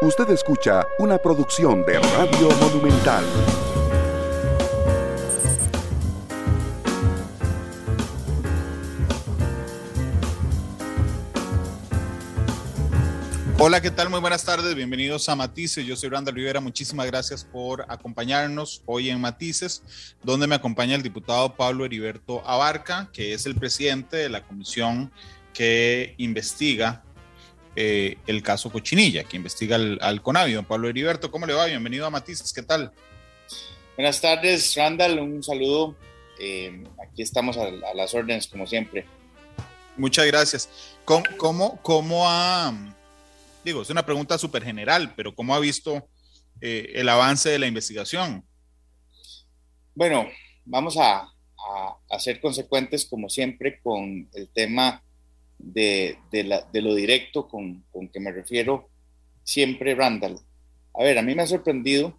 Usted escucha una producción de Radio Monumental. Hola, ¿qué tal? Muy buenas tardes, bienvenidos a Matices. Yo soy Randall Rivera, muchísimas gracias por acompañarnos hoy en Matices, donde me acompaña el diputado Pablo Heriberto Abarca, que es el presidente de la comisión que investiga eh, el caso Cochinilla, que investiga al, al CONAVI. Don Pablo Heriberto, ¿cómo le va? Bienvenido a Matices, ¿qué tal? Buenas tardes, Randall, un saludo. Eh, aquí estamos a, a, las órdenes, como siempre. Muchas gracias. ¿Cómo, cómo, cómo ha digo, es una pregunta súper general, pero ¿cómo ha visto eh, el avance de la investigación? Bueno, vamos a, a, a, ser consecuentes como siempre con el tema de, de, lo directo con, con, que me refiero siempre, Randall. A ver, a mí me ha sorprendido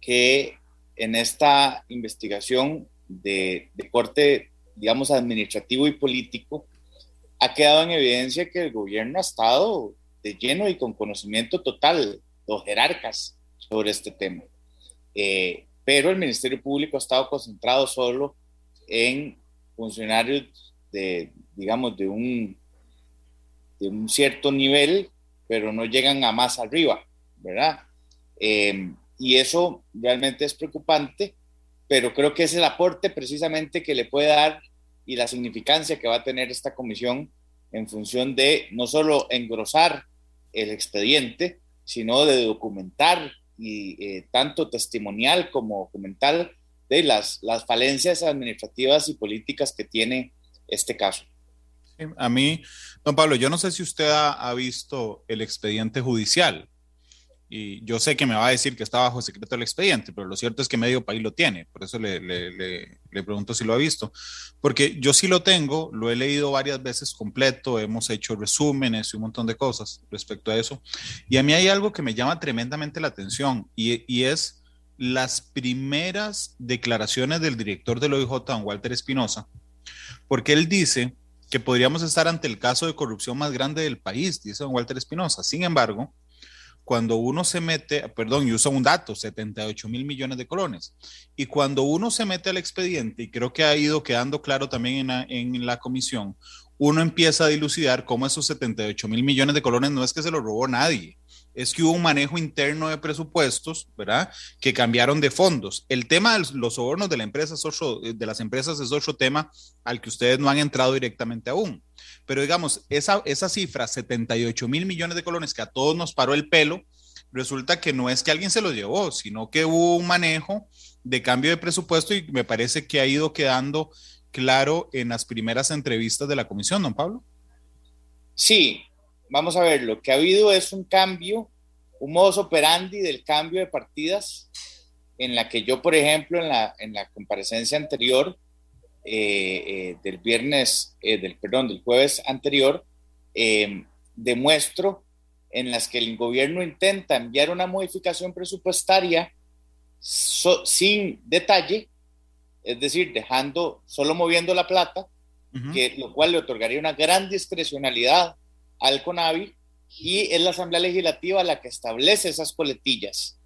que en esta investigación de, de corte, digamos, administrativo y político, ha quedado en evidencia que el gobierno ha estado de lleno y con conocimiento total, los jerarcas, sobre este tema. Eh, pero el Ministerio Público ha estado concentrado solo en funcionarios de, digamos, de un, de un cierto nivel, pero no llegan a más arriba, ¿verdad? Eh, y eso realmente es preocupante, pero creo que es el aporte precisamente que le puede dar y la significancia que va a tener esta comisión en función de no solo engrosar el expediente, sino de documentar y eh, tanto testimonial como documental de las, las falencias administrativas y políticas que tiene este caso. A mí, don Pablo, yo no sé si usted ha, visto el expediente judicial y yo sé que me va a decir que está bajo secreto el expediente, pero lo cierto es que medio país lo tiene, por eso le, le, pregunto si lo ha visto, porque yo sí lo tengo, lo he leído varias veces completo, hemos hecho resúmenes y un montón de cosas respecto a eso, y a mí hay algo que me llama tremendamente la atención, y, y es las primeras declaraciones del director del OIJ, don Walter Espinosa, porque él dice que podríamos estar ante el caso de corrupción más grande del país, dice don Walter Espinosa, sin embargo, cuando uno se mete, perdón, y usa un dato, 78 mil millones de colones, y cuando uno se mete al expediente, y creo que ha ido quedando claro también en la, en la comisión, uno empieza a dilucidar cómo esos 78 mil millones de colones no es que se lo robó nadie, es que hubo un manejo interno de presupuestos, ¿verdad? Que cambiaron de fondos. El tema de los sobornos de, la empresa de las empresas es otro tema al que ustedes no han entrado directamente aún. Pero digamos, esa, esa cifra, 78 mil millones de colones que a todos nos paró el pelo, resulta que no es que alguien se lo llevó, sino que hubo un manejo de cambio de presupuesto y me parece que ha ido quedando claro en las primeras entrevistas de la comisión, don Pablo. Sí, vamos a ver, lo que ha habido es un cambio, un modus operandi del cambio de partidas, en la que yo, por ejemplo, en la, en la comparecencia anterior, eh, eh, del viernes, eh, del perdón, del jueves anterior, eh, demuestro en las que el gobierno intenta enviar una modificación presupuestaria so, sin detalle, es decir, dejando, solo moviendo la plata, uh -huh. que, lo cual le otorgaría una gran discrecionalidad al CONAVI y es la Asamblea Legislativa la que establece esas coletillas.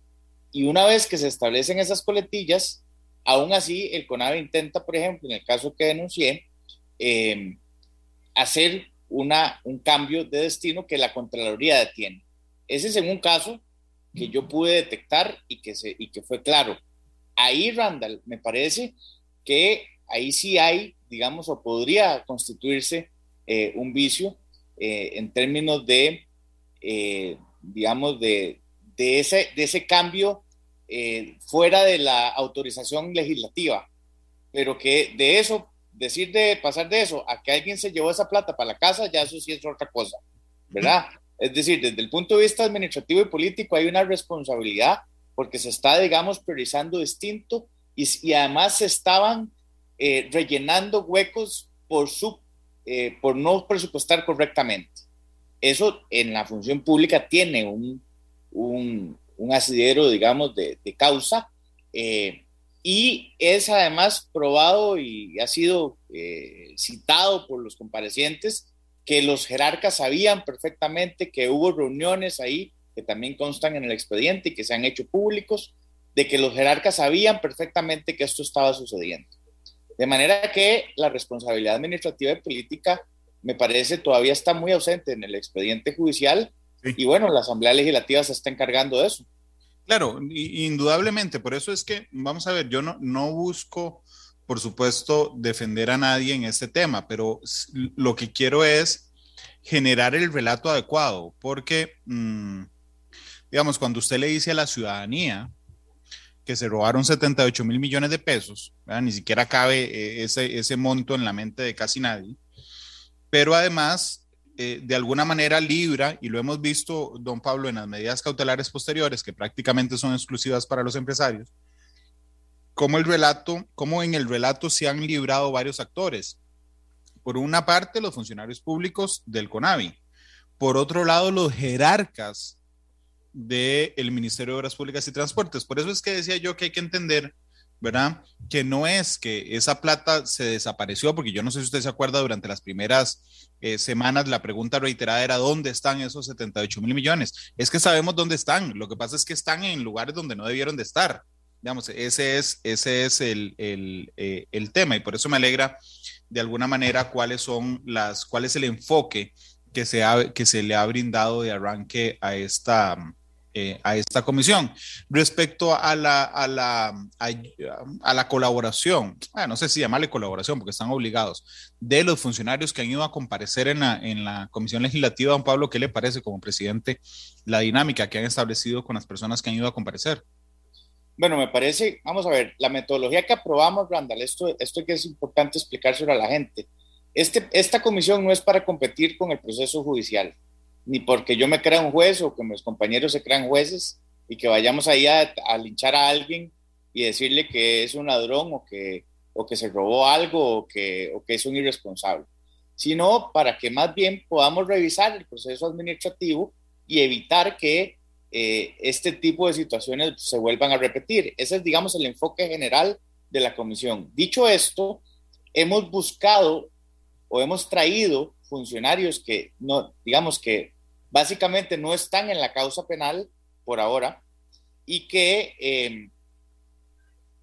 Y una vez que se establecen esas coletillas, Aún así, el CONAVE intenta, por ejemplo, en el caso que denuncié, eh, hacer una, un cambio de destino que la Contraloría detiene. Ese es un caso que yo pude detectar y que, se, y que fue claro. Ahí, Randall, me parece que ahí sí hay, digamos, o podría constituirse eh, un vicio eh, en términos de, eh, digamos, de, de, ese, de ese cambio eh, fuera de la autorización legislativa, pero que de eso, decir de pasar de eso a que alguien se llevó esa plata para la casa, ya eso sí es otra cosa, ¿verdad? Es decir, desde el punto de vista administrativo y político hay una responsabilidad porque se está, digamos, priorizando distinto y, y además se estaban eh, rellenando huecos por, su, eh, por no presupuestar correctamente. Eso en la función pública tiene un, un, asidero, digamos, de, de causa, eh, y es además probado y ha sido eh, citado por los comparecientes que los jerarcas sabían perfectamente que hubo reuniones ahí que también constan en el expediente y que se han hecho públicos, de que los jerarcas sabían perfectamente que esto estaba sucediendo. De manera que la responsabilidad administrativa y política me parece todavía está muy ausente en el expediente judicial y bueno, la Asamblea Legislativa se está encargando de eso. Claro, indudablemente, por eso es que, vamos a ver, yo no, no busco, por supuesto, defender a nadie en este tema, pero lo que quiero es generar el relato adecuado, porque, mm, digamos, cuando usted le dice a la ciudadanía que se robaron 78 mil millones de pesos, ni siquiera cabe eh, ese, ese monto en la mente de casi nadie, pero además eh, de alguna manera libra, y lo hemos visto, don Pablo, en las medidas cautelares posteriores, que prácticamente son exclusivas para los empresarios, como el relato, como en el relato se han librado varios actores. Por una parte, los funcionarios públicos del CONAVI. Por otro lado, los jerarcas del Ministerio de Obras Públicas y Transportes. Por eso es que decía yo que hay que entender ¿verdad? Que no es que esa plata se desapareció, porque yo no sé si usted se acuerda, durante las primeras eh, semanas la pregunta reiterada era ¿dónde están esos 78 mil millones? Es que sabemos dónde están, lo que pasa es que están en lugares donde no debieron de estar. Digamos, ese es, ese es el, el, eh, el tema y por eso me alegra de alguna manera cuáles son las, cuál es el enfoque que se, ha, que se le ha brindado de arranque a esta, eh, a esta comisión. Respecto a la, a la, a, la colaboración, ah, no sé si llamarle colaboración porque están obligados, de los funcionarios que han ido a comparecer en la, en la comisión legislativa, don Pablo, ¿qué le parece como presidente la dinámica que han establecido con las personas que han ido a comparecer? Bueno, me parece, vamos a ver, la metodología que aprobamos, Randall, esto, esto que es importante explicárselo a la gente. Este, esta comisión no es para competir con el proceso judicial ni porque yo me crea un juez o que mis compañeros se crean jueces y que vayamos ahí a, linchar a alguien y decirle que es un ladrón o que, o que se robó algo o que, o que es un irresponsable, sino para que más bien podamos revisar el proceso administrativo y evitar que eh, este tipo de situaciones se vuelvan a repetir. Ese es, digamos, el enfoque general de la comisión. Dicho esto, hemos buscado o hemos traído funcionarios que no, digamos que básicamente no están en la causa penal por ahora y que em,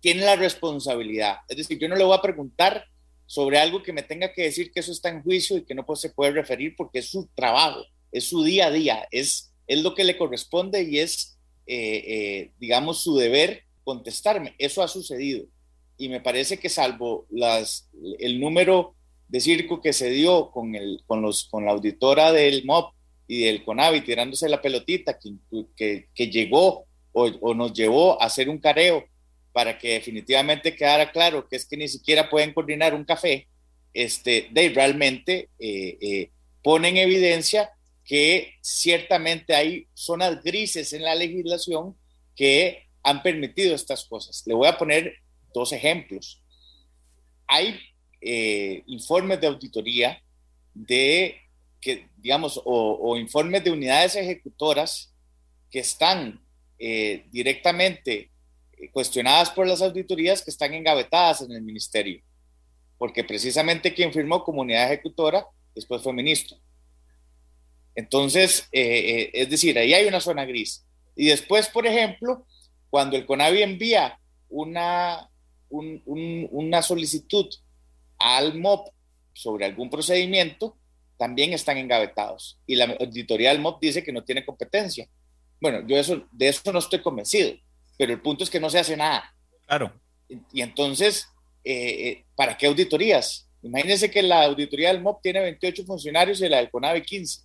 tienen la responsabilidad. Es decir, yo no le voy a preguntar sobre algo que me tenga que decir que eso está en juicio y que no se puede referir porque es su trabajo, es su día a día, es, es lo que le corresponde y es, eh, eh, digamos, su deber contestarme. Eso ha sucedido. Y me parece que salvo las, el número de circo que se dio con, el, con, los, con la auditora del MOP y del CONAVI tirándose la pelotita que, que, llegó o, o, nos llevó a hacer un careo para que definitivamente quedara claro que es que ni siquiera pueden coordinar un café, este, de realmente eh, eh, pone en evidencia que ciertamente hay zonas grises en la legislación que han permitido estas cosas. Le voy a poner dos ejemplos. Hay eh, informes de auditoría de que, digamos, o, informes de unidades ejecutoras que están eh, directamente eh, cuestionadas por las auditorías que están engavetadas en el ministerio, porque precisamente quien firmó como unidad ejecutora después fue ministro. Entonces, es decir, ahí hay una zona gris. Y después, por ejemplo, cuando el CONAVI envía una, una solicitud al MOP sobre algún procedimiento, también están engavetados. Y la auditoría del MOP dice que no tiene competencia. Bueno, yo eso, de eso no estoy convencido, pero el punto es que no se hace nada. Claro. Y, entonces, eh, eh, ¿para qué auditorías? Imagínense que la auditoría del MOP tiene 28 funcionarios y la del CONAVE 15.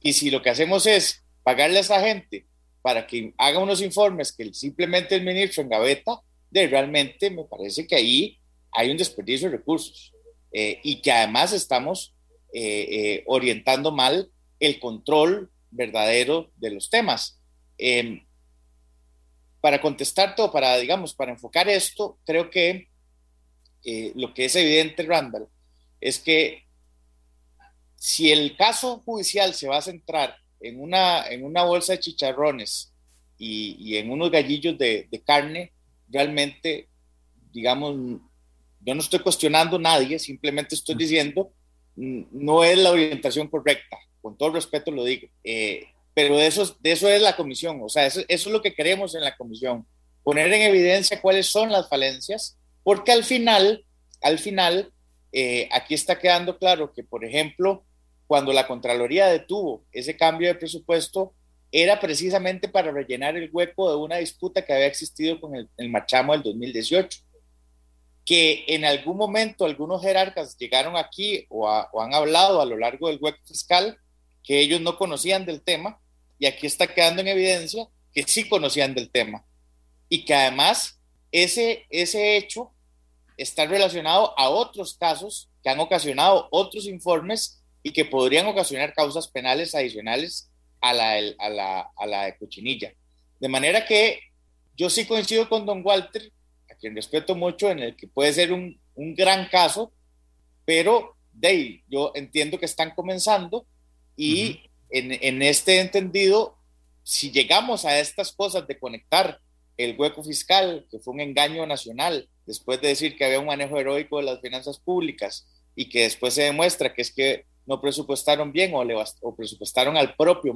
Y si lo que hacemos es pagarle a esa gente para que haga unos informes que simplemente el ministro engaveta, de realmente me parece que ahí hay un desperdicio de recursos eh, y que además estamos eh, eh, orientando mal el control verdadero de los temas. Em, para contestar todo, para, digamos, para enfocar esto, creo que lo que es evidente, Randall, es que si el caso judicial se va a centrar en una, en una bolsa de chicharrones y, en unos gallillos de, de carne, realmente, digamos, yo no estoy cuestionando a nadie, simplemente estoy diciendo, no es la orientación correcta, con todo respeto lo digo. Eh, pero de eso, de eso es la comisión, o sea, eso, eso es lo que queremos en la comisión, poner en evidencia cuáles son las falencias, porque al final, al final, eh, aquí está quedando claro que, por ejemplo, cuando la Contraloría detuvo ese cambio de presupuesto, era precisamente para rellenar el hueco de una disputa que había existido con el, el Machamo del 2018, que en algún momento algunos jerarcas llegaron aquí o, han hablado a lo largo del hueco fiscal que ellos no conocían del tema, y aquí está quedando en evidencia que sí conocían del tema, y que además ese, ese hecho está relacionado a otros casos que han ocasionado otros informes y que podrían ocasionar causas penales adicionales a la, a la, a la de Cochinilla. De manera que yo sí coincido con don Walter, a quien respeto mucho, en el que puede ser un, un gran caso, pero de yo entiendo que están comenzando y en, en este entendido, si llegamos a estas cosas de conectar el hueco fiscal, que fue un engaño nacional, después de decir que había un manejo heroico de las finanzas públicas y que después se demuestra que es que no presupuestaron bien o, le, o presupuestaron al propio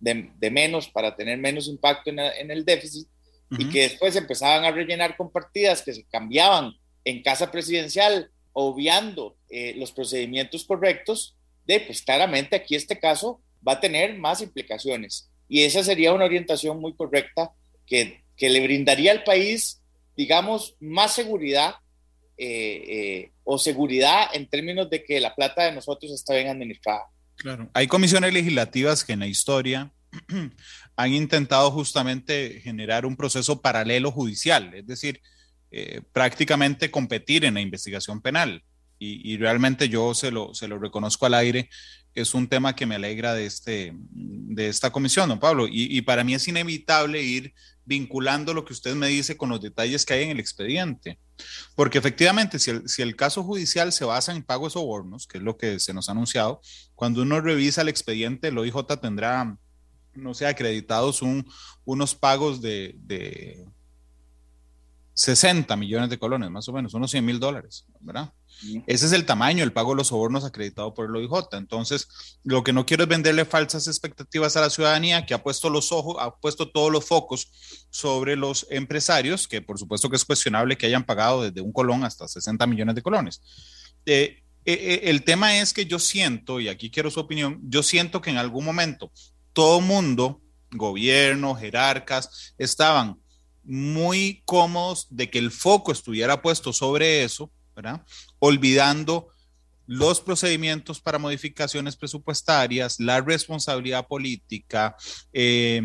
de, de, menos para tener menos impacto en, en el déficit uh -huh. y que después empezaban a rellenar con partidas que se cambiaban en casa presidencial, obviando eh, los procedimientos correctos, de pues claramente aquí este caso va a tener más implicaciones y esa sería una orientación muy correcta que que le brindaría al país, digamos, más seguridad eh, eh, o seguridad en términos de que la plata de nosotros está bien administrada. Claro, hay comisiones legislativas que en la historia han intentado justamente generar un proceso paralelo judicial, es decir, eh, prácticamente competir en la investigación penal. Y, realmente yo se lo, se lo reconozco al aire, es un tema que me alegra de, este, de esta comisión, don Pablo. Y, y para mí es inevitable ir vinculando lo que usted me dice con los detalles que hay en el expediente. Porque efectivamente, si el, si el, caso judicial se basa en pagos sobornos, que es lo que se nos ha anunciado, cuando uno revisa el expediente, el OIJ tendrá, no sé, acreditados un, unos pagos de, de 60 millones de colones, más o menos, unos 100 mil dólares, ¿verdad? Sí. Ese es el tamaño, el pago de los sobornos acreditado por el OIJ. Entonces, lo que no quiero es venderle falsas expectativas a la ciudadanía que ha puesto los ojos, ha puesto todos los focos sobre los empresarios, que por supuesto que es cuestionable que hayan pagado desde un colón hasta 60 millones de colones. Eh, eh, el tema es que yo siento, y aquí quiero su opinión, yo siento que en algún momento todo mundo, gobierno, jerarcas, estaban muy cómodos de que el foco estuviera puesto sobre eso, ¿verdad? Olvidando los procedimientos para modificaciones presupuestarias, la responsabilidad política, eh,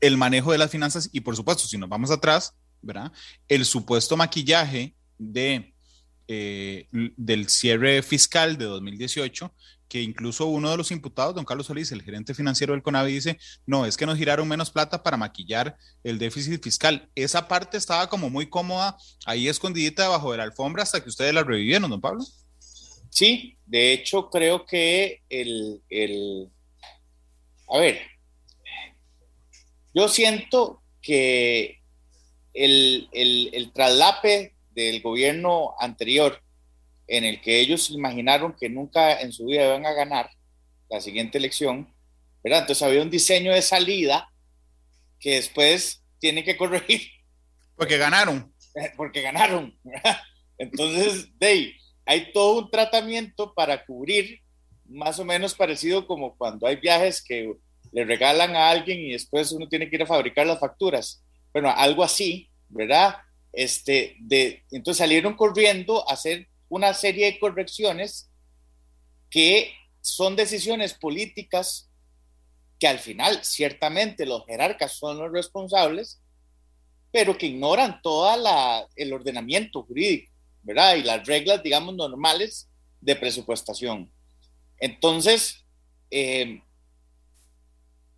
el manejo de las finanzas y, por supuesto, si nos vamos atrás, ¿verdad? El supuesto maquillaje de, eh, del cierre fiscal de 2018 que incluso uno de los imputados, don Carlos Solís, el gerente financiero del CONAVI, dice, no, es que nos giraron menos plata para maquillar el déficit fiscal. Esa parte estaba como muy cómoda, ahí escondidita debajo de la alfombra hasta que ustedes la revivieron, don Pablo. Sí, de hecho creo que el, el a ver, yo siento que el, el, el traslape del gobierno anterior en el que ellos imaginaron que nunca en su vida iban a ganar la siguiente elección, ¿verdad? Entonces había un diseño de salida que después tiene que corregir. Porque ganaron. Porque ganaron, ¿verdad? Entonces, Dave, hay todo un tratamiento para cubrir, más o menos parecido como cuando hay viajes que le regalan a alguien y después uno tiene que ir a fabricar las facturas. Bueno, algo así, ¿verdad? Este, de, entonces salieron corriendo a hacer una serie de correcciones que son decisiones políticas que al final ciertamente los jerarcas son los responsables, pero que ignoran todo el ordenamiento jurídico, ¿verdad? Y las reglas, digamos, normales de presupuestación. Entonces, eh,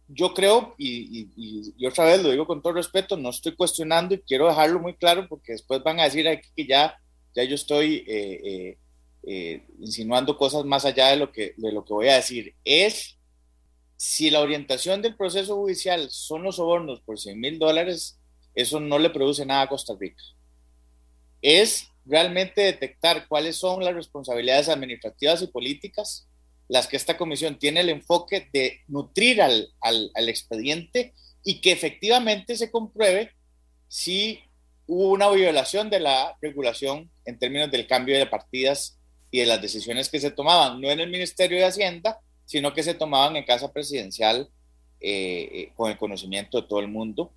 yo creo, y, y, y, otra vez lo digo con todo respeto, no estoy cuestionando y quiero dejarlo muy claro porque después van a decir aquí que ya ya yo estoy eh, eh, eh, insinuando cosas más allá de lo, que, de lo que voy a decir, es si la orientación del proceso judicial son los sobornos por 100 mil dólares, eso no le produce nada a Costa Rica. Es realmente detectar cuáles son las responsabilidades administrativas y políticas las que esta comisión tiene el enfoque de nutrir al, al, al expediente y que efectivamente se compruebe si hubo una violación de la regulación en términos del cambio de partidas y de las decisiones que se tomaban, no en el Ministerio de Hacienda, sino que se tomaban en Casa Presidencial eh, eh, con el conocimiento de todo el mundo,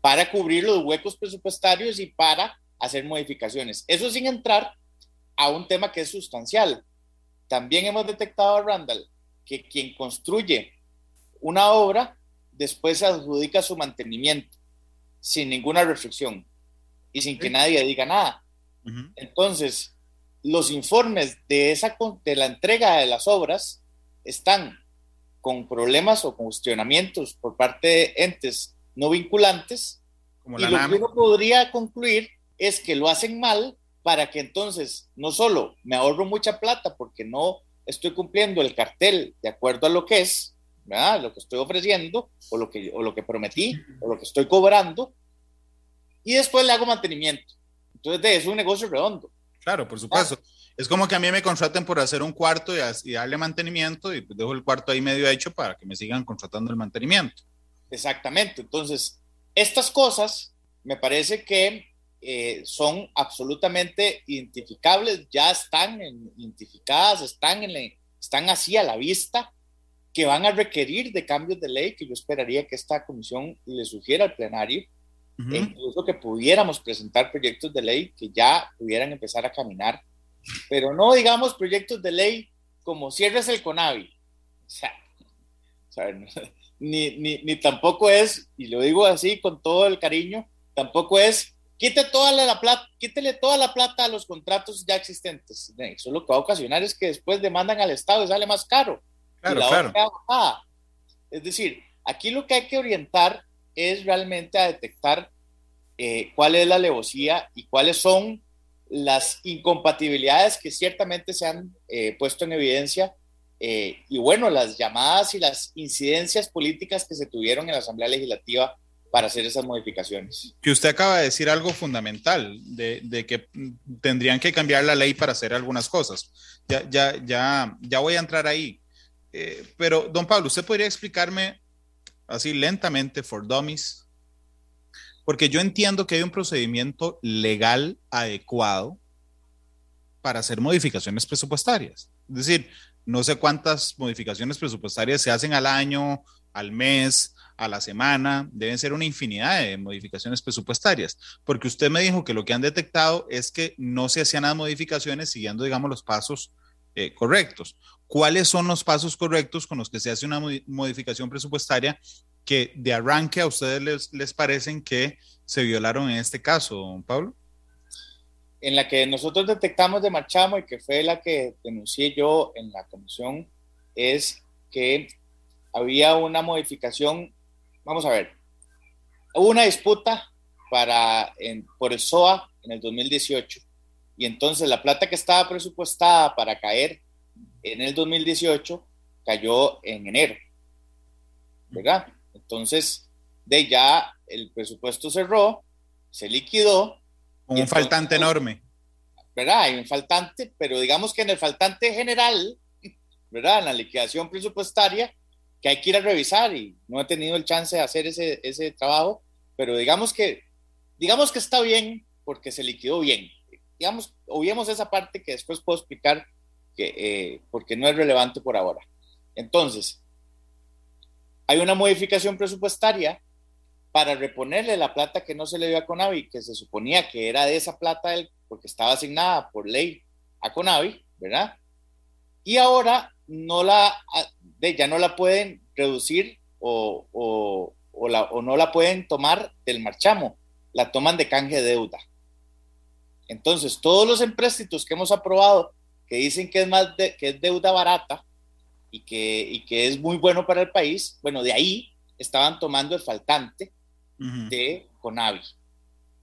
para cubrir los huecos presupuestarios y para hacer modificaciones. Eso sin entrar a un tema que es sustancial. También hemos detectado, Randall, que quien construye una obra después se adjudica su mantenimiento sin ninguna reflexión y sin que nadie diga nada. Entonces, los informes de, esa, de la entrega de las obras están con problemas o cuestionamientos por parte de entes no vinculantes. Como y lo que uno podría concluir es que lo hacen mal para que entonces no solo me ahorro mucha plata porque no estoy cumpliendo el cartel de acuerdo a lo que es, ¿verdad? lo que estoy ofreciendo o lo que, o lo que prometí o lo que estoy cobrando, y después le hago mantenimiento. Entonces, es un negocio redondo. Claro, por supuesto. Es como que a mí me contraten por hacer un cuarto y, darle mantenimiento y pues dejo el cuarto ahí medio hecho para que me sigan contratando el mantenimiento. Exactamente. Entonces, estas cosas me parece que eh, son absolutamente identificables, ya están identificadas, están, en están así a la vista, que van a requerir de cambios de ley que yo esperaría que esta comisión le sugiera al plenario e incluso que pudiéramos presentar proyectos de ley que ya pudieran empezar a caminar, pero no digamos proyectos de ley como cierres el CONAVI. O sea, ni, ni, ni, tampoco es, y lo digo así con todo el cariño, tampoco es quite toda la, plata, quítele toda la plata a los contratos ya existentes. Eso lo que va a ocasionar es que después demandan al Estado y sale más caro. Claro, claro. Es decir, aquí lo que hay que orientar es realmente a detectar eh, cuál es la alevosía y cuáles son las incompatibilidades que ciertamente se han eh, puesto en evidencia eh, y bueno, las llamadas y las incidencias políticas que se tuvieron en la Asamblea Legislativa para hacer esas modificaciones. Que usted acaba de decir algo fundamental, de, de que tendrían que cambiar la ley para hacer algunas cosas. Ya, ya, ya, ya voy a entrar ahí. pero, don Pablo, ¿usted podría explicarme así lentamente, for dummies, porque yo entiendo que hay un procedimiento legal adecuado para hacer modificaciones presupuestarias. Es decir, no sé cuántas modificaciones presupuestarias se hacen al año, al mes, a la semana, deben ser una infinidad de modificaciones presupuestarias, porque usted me dijo que lo que han detectado es que no se hacían las modificaciones siguiendo, digamos, los pasos eh, correctos. ¿Cuáles son los pasos correctos con los que se hace una modificación presupuestaria que de arranque a ustedes les, les parecen que se violaron en este caso, don Pablo? En la que nosotros detectamos de Marchamo y que fue la que denuncié yo en la comisión, es que había una modificación, vamos a ver, hubo una disputa para, por el SOA en el 2018 y entonces la plata que estaba presupuestada para caer en el 2018 cayó en enero, ¿verdad? Entonces, de ya el presupuesto cerró, se liquidó. un faltante enorme. ¿Verdad? Hay un faltante, pero digamos que en el faltante general, ¿verdad? En la liquidación presupuestaria, que hay que ir a revisar y no he tenido el chance de hacer ese, ese trabajo, pero digamos que, digamos que está bien porque se liquidó bien. Digamos, esa parte que después puedo explicar que, eh, porque no es relevante por ahora. Entonces, hay una modificación presupuestaria para reponerle la plata que no se le dio a Conavi, que se suponía que era de esa plata porque estaba asignada por ley a Conavi, ¿verdad? Y ahora no la, ya no la pueden reducir o, o, o no la pueden tomar del marchamo, la toman de canje de deuda. Entonces, todos los empréstitos que hemos aprobado que dicen que es, más que es deuda barata y que, y que es muy bueno para el país, bueno, de ahí estaban tomando el faltante de Conavi.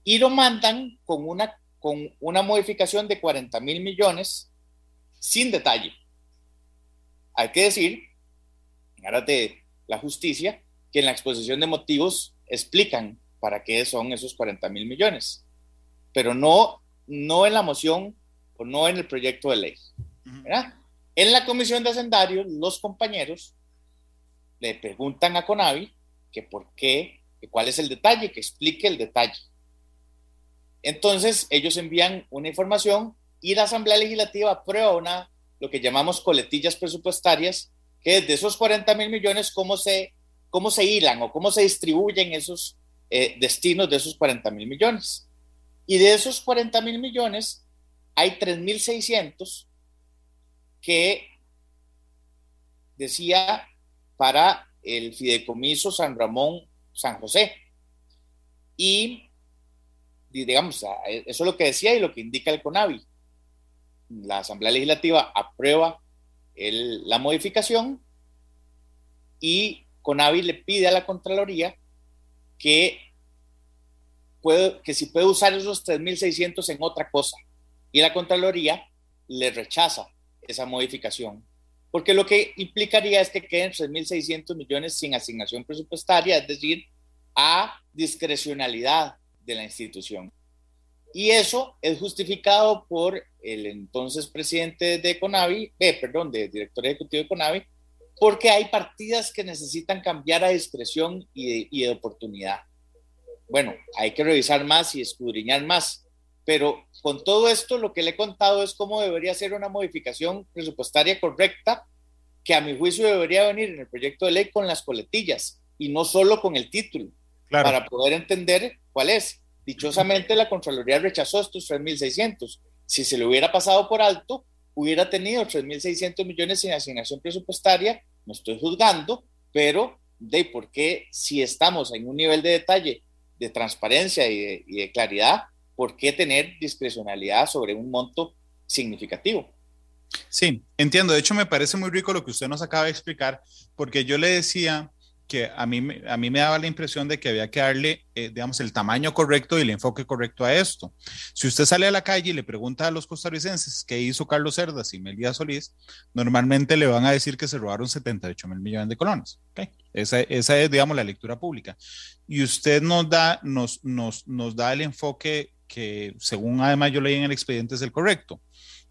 Y lo mandan con una, con una modificación de 40 mil millones sin detalle. Hay que decir, en de la justicia, que en la exposición de motivos explican para qué son esos 40 mil millones, pero no, no en la moción o no en el proyecto de ley. En la comisión de hacendarios, los compañeros le preguntan a Conavi que por qué, que cuál es el detalle, que explique el detalle. Entonces, ellos envían una información y la Asamblea Legislativa aprueba una, lo que llamamos coletillas presupuestarias, que de esos 40 mil millones, cómo se, cómo se hilan o cómo se distribuyen esos eh, destinos de esos 40 mil millones. Y de esos 40 mil millones, hay 3.600 que decía para el fideicomiso San Ramón San José. Y digamos, eso es lo que decía y lo que indica el CONAVI. La Asamblea Legislativa aprueba la modificación y CONAVI le pide a la Contraloría que, puede, que si puede usar esos 3.600 en otra cosa. Y la Contraloría le rechaza esa modificación, porque lo que implicaría es que queden 3.600 millones sin asignación presupuestaria, es decir, a discrecionalidad de la institución. Y eso es justificado por el entonces presidente de Conavi, eh, perdón, de director ejecutivo de Conavi, porque hay partidas que necesitan cambiar a discreción y de, oportunidad. Bueno, hay que revisar más y escudriñar más, pero con todo esto lo que le he contado es cómo debería ser una modificación presupuestaria correcta que a mi juicio debería venir en el proyecto de ley con las coletillas y no solo con el título, para poder entender cuál es. Dichosamente la Contraloría rechazó estos 3.600. Si se le hubiera pasado por alto, hubiera tenido 3.600 millones sin asignación presupuestaria, no estoy juzgando, pero de por qué si estamos en un nivel de detalle, de transparencia y de, claridad, ¿por qué tener discrecionalidad sobre un monto significativo? Sí, entiendo. De hecho, me parece muy rico lo que usted nos acaba de explicar, porque yo le decía que a mí, a mí me daba la impresión de que había que darle, eh, digamos, el tamaño correcto y el enfoque correcto a esto. Si usted sale a la calle y le pregunta a los costarricenses qué hizo Carlos Cerdas y Melía Solís, normalmente le van a decir que se robaron 78 mil millones de colones. Okay. Esa, esa, es, digamos, la lectura pública. Y usted nos da, nos, nos, nos da el enfoque que, según además yo leí en el expediente, es el correcto.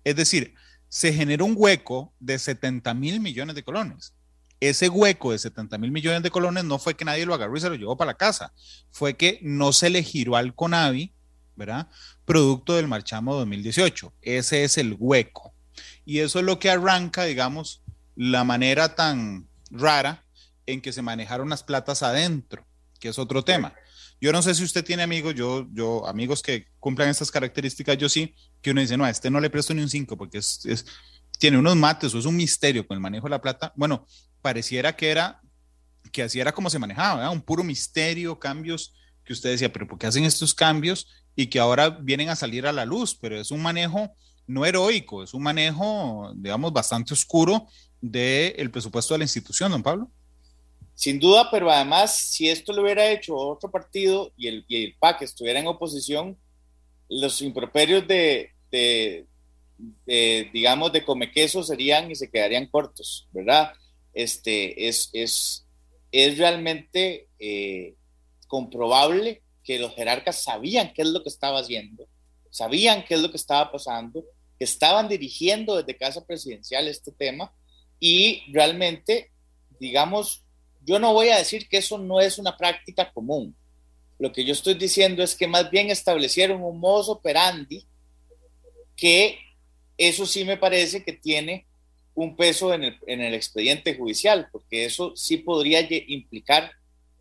Es decir, se generó un hueco de 70 mil millones de colones ese hueco de 70 mil millones de colones no fue que nadie lo agarró y se lo llevó para la casa, fue que no se le giró al CONAVI, ¿verdad? Producto del marchamo 2018. Ese es el hueco. Y eso es lo que arranca, digamos, la manera tan rara en que se manejaron las platas adentro, que es otro tema. Yo no sé si usted tiene amigos, yo, yo, amigos que cumplan estas características, yo sí, que uno dice, no, a este no le presto ni un 5 porque es, es, tiene unos mates o es un misterio con el manejo de la plata. Bueno, pareciera que era, que así era como se manejaba, un puro misterio, cambios que usted decía, pero ¿por qué hacen estos cambios? Y que ahora vienen a salir a la luz, pero es un manejo no heroico, es un manejo, digamos, bastante oscuro del presupuesto de la institución, don Pablo. Sin duda, pero además, si esto lo hubiera hecho otro partido y el, y el PAC estuviera en oposición, los improperios de, de, de, digamos, de come queso serían y se quedarían cortos, ¿verdad? este, es, es, es realmente eh, comprobable que los jerarcas sabían qué es lo que estaba haciendo, sabían qué es lo que estaba pasando, estaban dirigiendo desde Casa Presidencial este tema y realmente, digamos, yo no voy a decir que eso no es una práctica común. Lo que yo estoy diciendo es que más bien establecieron un modus operandi que eso sí me parece que tiene un peso en el, expediente judicial, porque eso sí podría implicar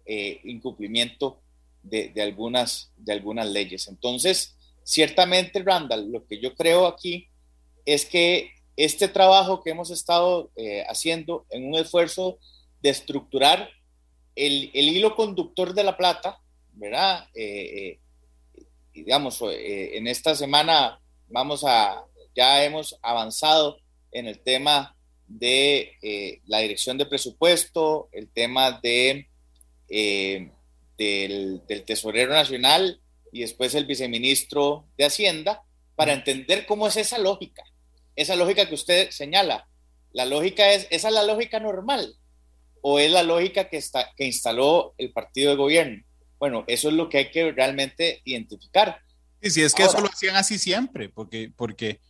eh, incumplimiento de, algunas, de algunas leyes. Entonces, ciertamente, Randall, lo que yo creo aquí es que este trabajo que hemos estado eh, haciendo en un esfuerzo de estructurar el, hilo conductor de la plata, ¿verdad? Eh, digamos, en esta semana vamos a, ya hemos avanzado en el tema de eh, la dirección de presupuesto, el tema de, eh, del, tesorero nacional y después el viceministro de Hacienda, para entender cómo es esa lógica, esa lógica que usted señala. La lógica es, ¿esa es la lógica normal o es la lógica que, está, que instaló el partido de gobierno? Bueno, eso es lo que hay que realmente identificar. Y si es que eso lo hacían así siempre, porque, porque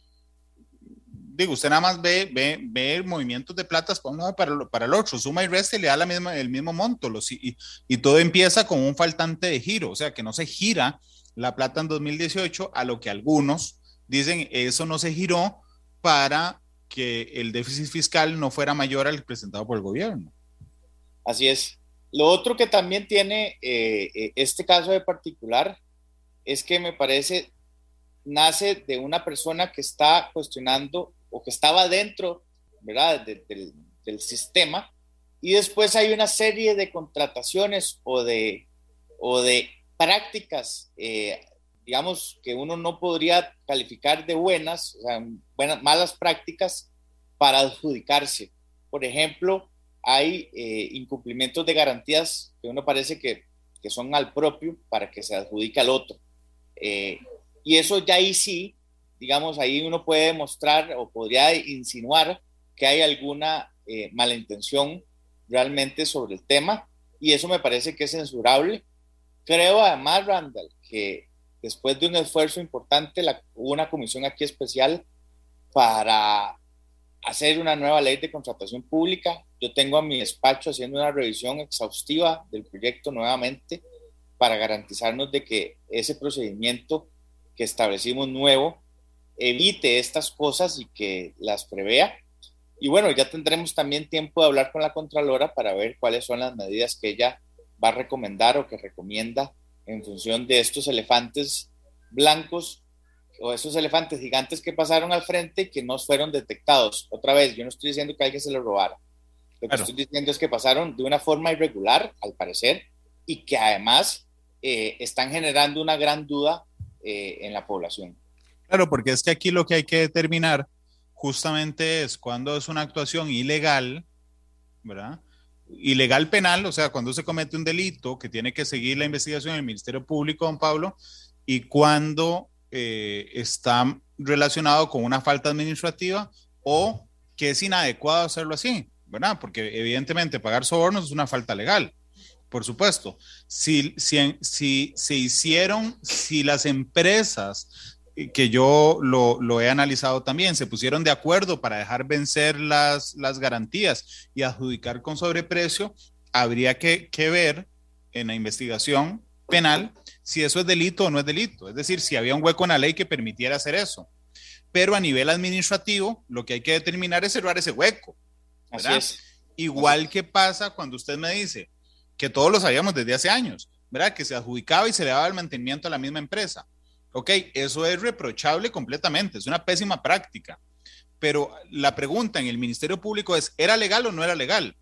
digo, usted nada más ve, ve, ve movimientos de platas para uno para, para el otro, suma y resta y le da la misma, el mismo monto, los, y, y todo empieza con un faltante de giro, o sea, que no se gira la plata en 2018 a lo que algunos dicen, eso no se giró para que el déficit fiscal no fuera mayor al presentado por el gobierno. Así es. Lo otro que también tiene eh, eh, este caso de particular es que me parece nace de una persona que está cuestionando o que estaba dentro ¿verdad? del sistema y después hay una serie de contrataciones o de, o de prácticas, eh, digamos, que uno no podría calificar de buenas, buenas, malas prácticas para adjudicarse. Por ejemplo, hay eh, incumplimientos de garantías que uno parece que, que, son al propio para que se adjudique al otro. Eh, y eso ya ahí sí, digamos, ahí uno puede demostrar o podría insinuar que hay alguna mala intención realmente sobre el tema y eso me parece que es censurable Creo además, Randall, que después de un esfuerzo importante, hubo una comisión aquí especial para hacer una nueva ley de contratación pública. Yo tengo a mi despacho haciendo una revisión exhaustiva del proyecto nuevamente para garantizarnos de que ese procedimiento que establecimos nuevo evite estas cosas y que las prevea. Y bueno, ya tendremos también tiempo de hablar con la Contralora para ver cuáles son las medidas que ella va a recomendar o que recomienda en función de estos elefantes blancos o esos elefantes gigantes que pasaron al frente y que no fueron detectados. Otra vez, yo no estoy diciendo que alguien se lo robara. Lo que estoy diciendo es que pasaron de una forma irregular, al parecer, y que además eh, están generando una gran duda eh, en la población. Claro, porque es que aquí lo que hay que determinar justamente es cuando es una actuación ilegal, ¿verdad? ilegal penal, o sea, cuando se comete un delito que tiene que seguir la investigación del Ministerio Público, don Pablo, y cuando eh, está relacionado con una falta administrativa o que es inadecuado hacerlo así, ¿verdad? Porque evidentemente pagar sobornos es una falta legal, por supuesto. Si, si, si se hicieron, si las empresas que yo lo, he analizado también, se pusieron de acuerdo para dejar vencer las, las garantías y adjudicar con sobreprecio, habría que, que ver en la investigación penal si eso es delito o no es delito, es decir, si había un hueco en la ley que permitiera hacer eso. Pero a nivel administrativo, lo que hay que determinar es cerrar ese hueco. ¿verdad? Igual que pasa cuando usted me dice que todos lo sabíamos desde hace años, ¿verdad? Que se adjudicaba y se le daba el mantenimiento a la misma empresa. Ok, eso es reprochable completamente, es una pésima práctica. Pero la pregunta en el Ministerio Público es, ¿era legal o no era legal?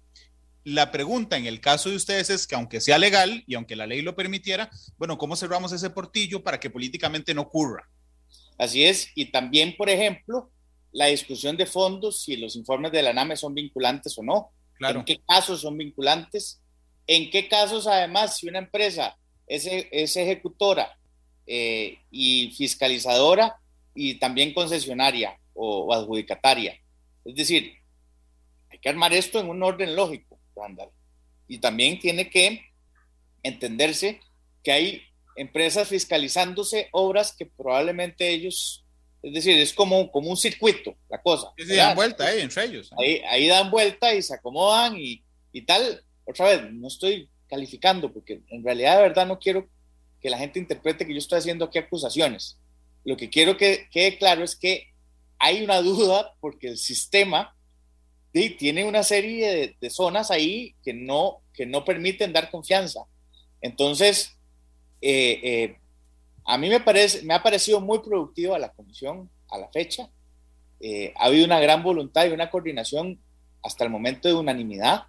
La pregunta en el caso de ustedes es que aunque sea legal y aunque la ley lo permitiera, bueno, ¿cómo cerramos ese portillo para que políticamente no ocurra? Así es, y también, por ejemplo, la discusión de fondos, si los informes de la NAME son vinculantes o no. Claro. ¿En qué casos son vinculantes? ¿En qué casos, además, si una empresa es, es ejecutora eh, y fiscalizadora y también concesionaria o, adjudicataria. Es decir, hay que armar esto en un orden lógico, Randall. Y también tiene que entenderse que hay empresas fiscalizándose obras que probablemente ellos, es decir, es como, como un circuito, la cosa. Sí, dan vuelta ahí entre ellos. Ahí, ahí, dan vuelta y se acomodan y, y tal. Otra vez, no estoy calificando porque en realidad de verdad no quiero que la gente interprete que yo estoy haciendo aquí acusaciones. Lo que quiero que quede claro es que hay una duda porque el sistema tiene una serie de, zonas ahí que no, que no permiten dar confianza. Entonces, eh, eh, a mí me, parece, me ha parecido muy productiva la comisión a la fecha. Eh, ha habido una gran voluntad y una coordinación hasta el momento de unanimidad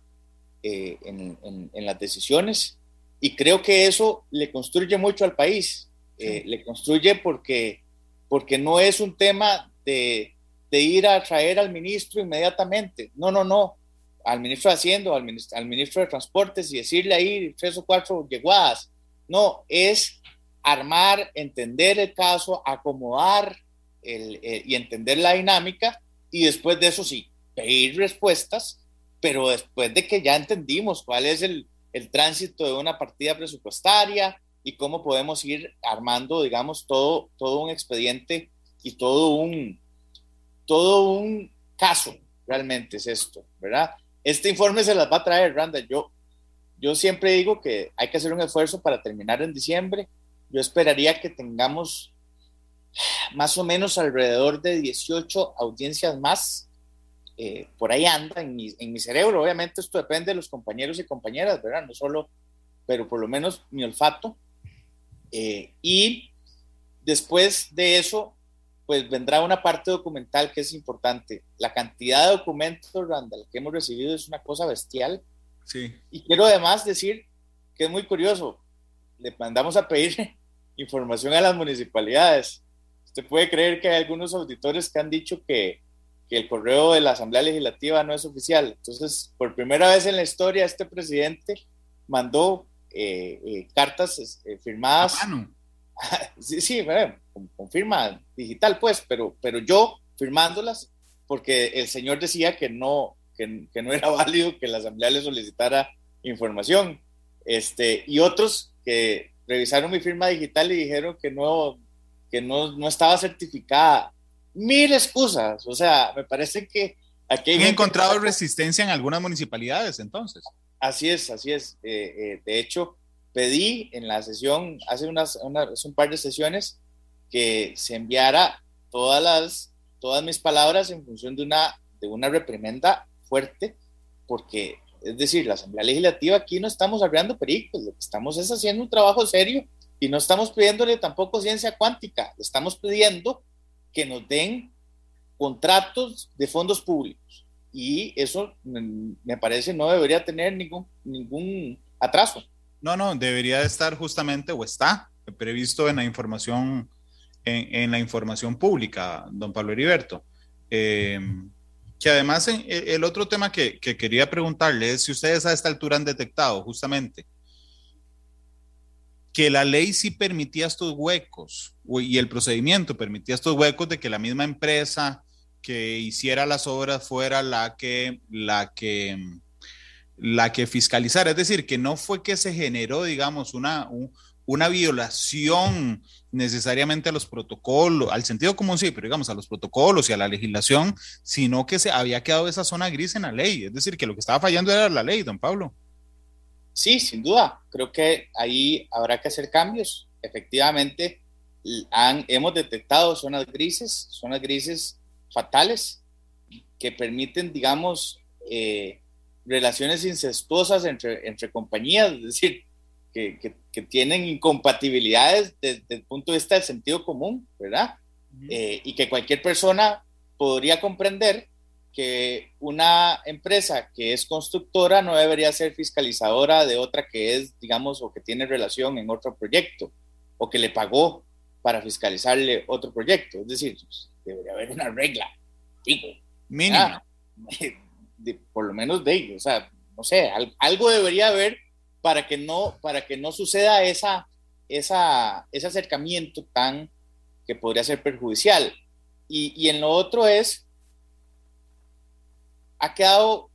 en, en, las decisiones. Y creo que eso le construye mucho al país. Eh, le construye porque, porque no es un tema de, de, ir a traer al ministro inmediatamente. No, no, no. Al ministro de Hacienda, al ministro, al ministro de Transportes y decirle ahí tres o cuatro yeguadas. No, es armar, entender el caso, acomodar el, eh, y entender la dinámica y después de eso sí, pedir respuestas, pero después de que ya entendimos cuál es el, el tránsito de una partida presupuestaria y cómo podemos ir armando, digamos, todo, todo un expediente y todo un, todo un caso, realmente es esto, ¿verdad? Este informe se las va a traer, Randa. Yo, yo siempre digo que hay que hacer un esfuerzo para terminar en diciembre. Yo esperaría que tengamos más o menos alrededor de 18 audiencias más. Eh, por ahí anda en mi, en mi cerebro. Obviamente esto depende de los compañeros y compañeras, ¿verdad? No solo, pero por lo menos mi olfato. Eh, y después de eso, pues vendrá una parte documental que es importante. La cantidad de documentos, Randall, que hemos recibido es una cosa bestial. Sí. Y quiero además decir que es muy curioso. Le mandamos a pedir información a las municipalidades. Usted puede creer que hay algunos auditores que han dicho que, que el correo de la Asamblea Legislativa no es oficial. Entonces, por primera vez en la historia, este presidente mandó eh, eh, cartas eh, firmadas. sí, sí, bueno, con, firma digital, pues, pero, pero yo firmándolas, porque el señor decía que no, que, que, no era válido que la Asamblea le solicitara información. Este, y otros que revisaron mi firma digital y dijeron que no, que no, no estaba certificada. Mil excusas, o sea, me parece que aquí hay... encontrado resistencia en algunas municipalidades entonces? Así es, así es. Eh, eh, de hecho, pedí en la sesión, hace, unas, un par de sesiones, que se enviara todas las todas mis palabras en función de una, de una reprimenda fuerte, porque, es decir, la Asamblea Legislativa aquí no estamos hablando pericos, lo que estamos es haciendo un trabajo serio y no estamos pidiéndole tampoco ciencia cuántica, estamos pidiendo que nos den contratos de fondos públicos y eso me parece no debería tener ningún, ningún atraso. No, no, debería estar justamente o está previsto en la información en, la información pública, don Pablo Heriberto. Eh, que además el otro tema que, que, quería preguntarle es si ustedes a esta altura han detectado justamente que la ley sí permitía estos huecos y el procedimiento permitía estos huecos de que la misma empresa que hiciera las obras fuera la que, la que, la que fiscalizara. Es decir, que no fue que se generó, digamos, una, una violación necesariamente a los protocolos, al sentido común sí, pero digamos a los protocolos y a la legislación, sino que se había quedado esa zona gris en la ley. Es decir, que lo que estaba fallando era la ley, don Pablo. Sí, sin duda. Creo que ahí habrá que hacer cambios. Efectivamente, han, hemos detectado zonas grises, zonas grises fatales que permiten, digamos, eh, relaciones incestuosas entre, entre compañías, es decir, que, que, tienen incompatibilidades desde el punto de vista del sentido común, ¿verdad? Eh, y que cualquier persona podría comprender que una empresa que es constructora no debería ser fiscalizadora de otra que es, digamos, o que tiene relación en otro proyecto, o que le pagó para fiscalizarle otro proyecto. Es decir, pues, debería haber una regla, digo. Mínima. por lo menos de ellos, o sea, no sé, algo debería haber para que no, para que no suceda esa, esa, ese acercamiento tan que podría ser perjudicial. Y, y en lo otro es ha quedado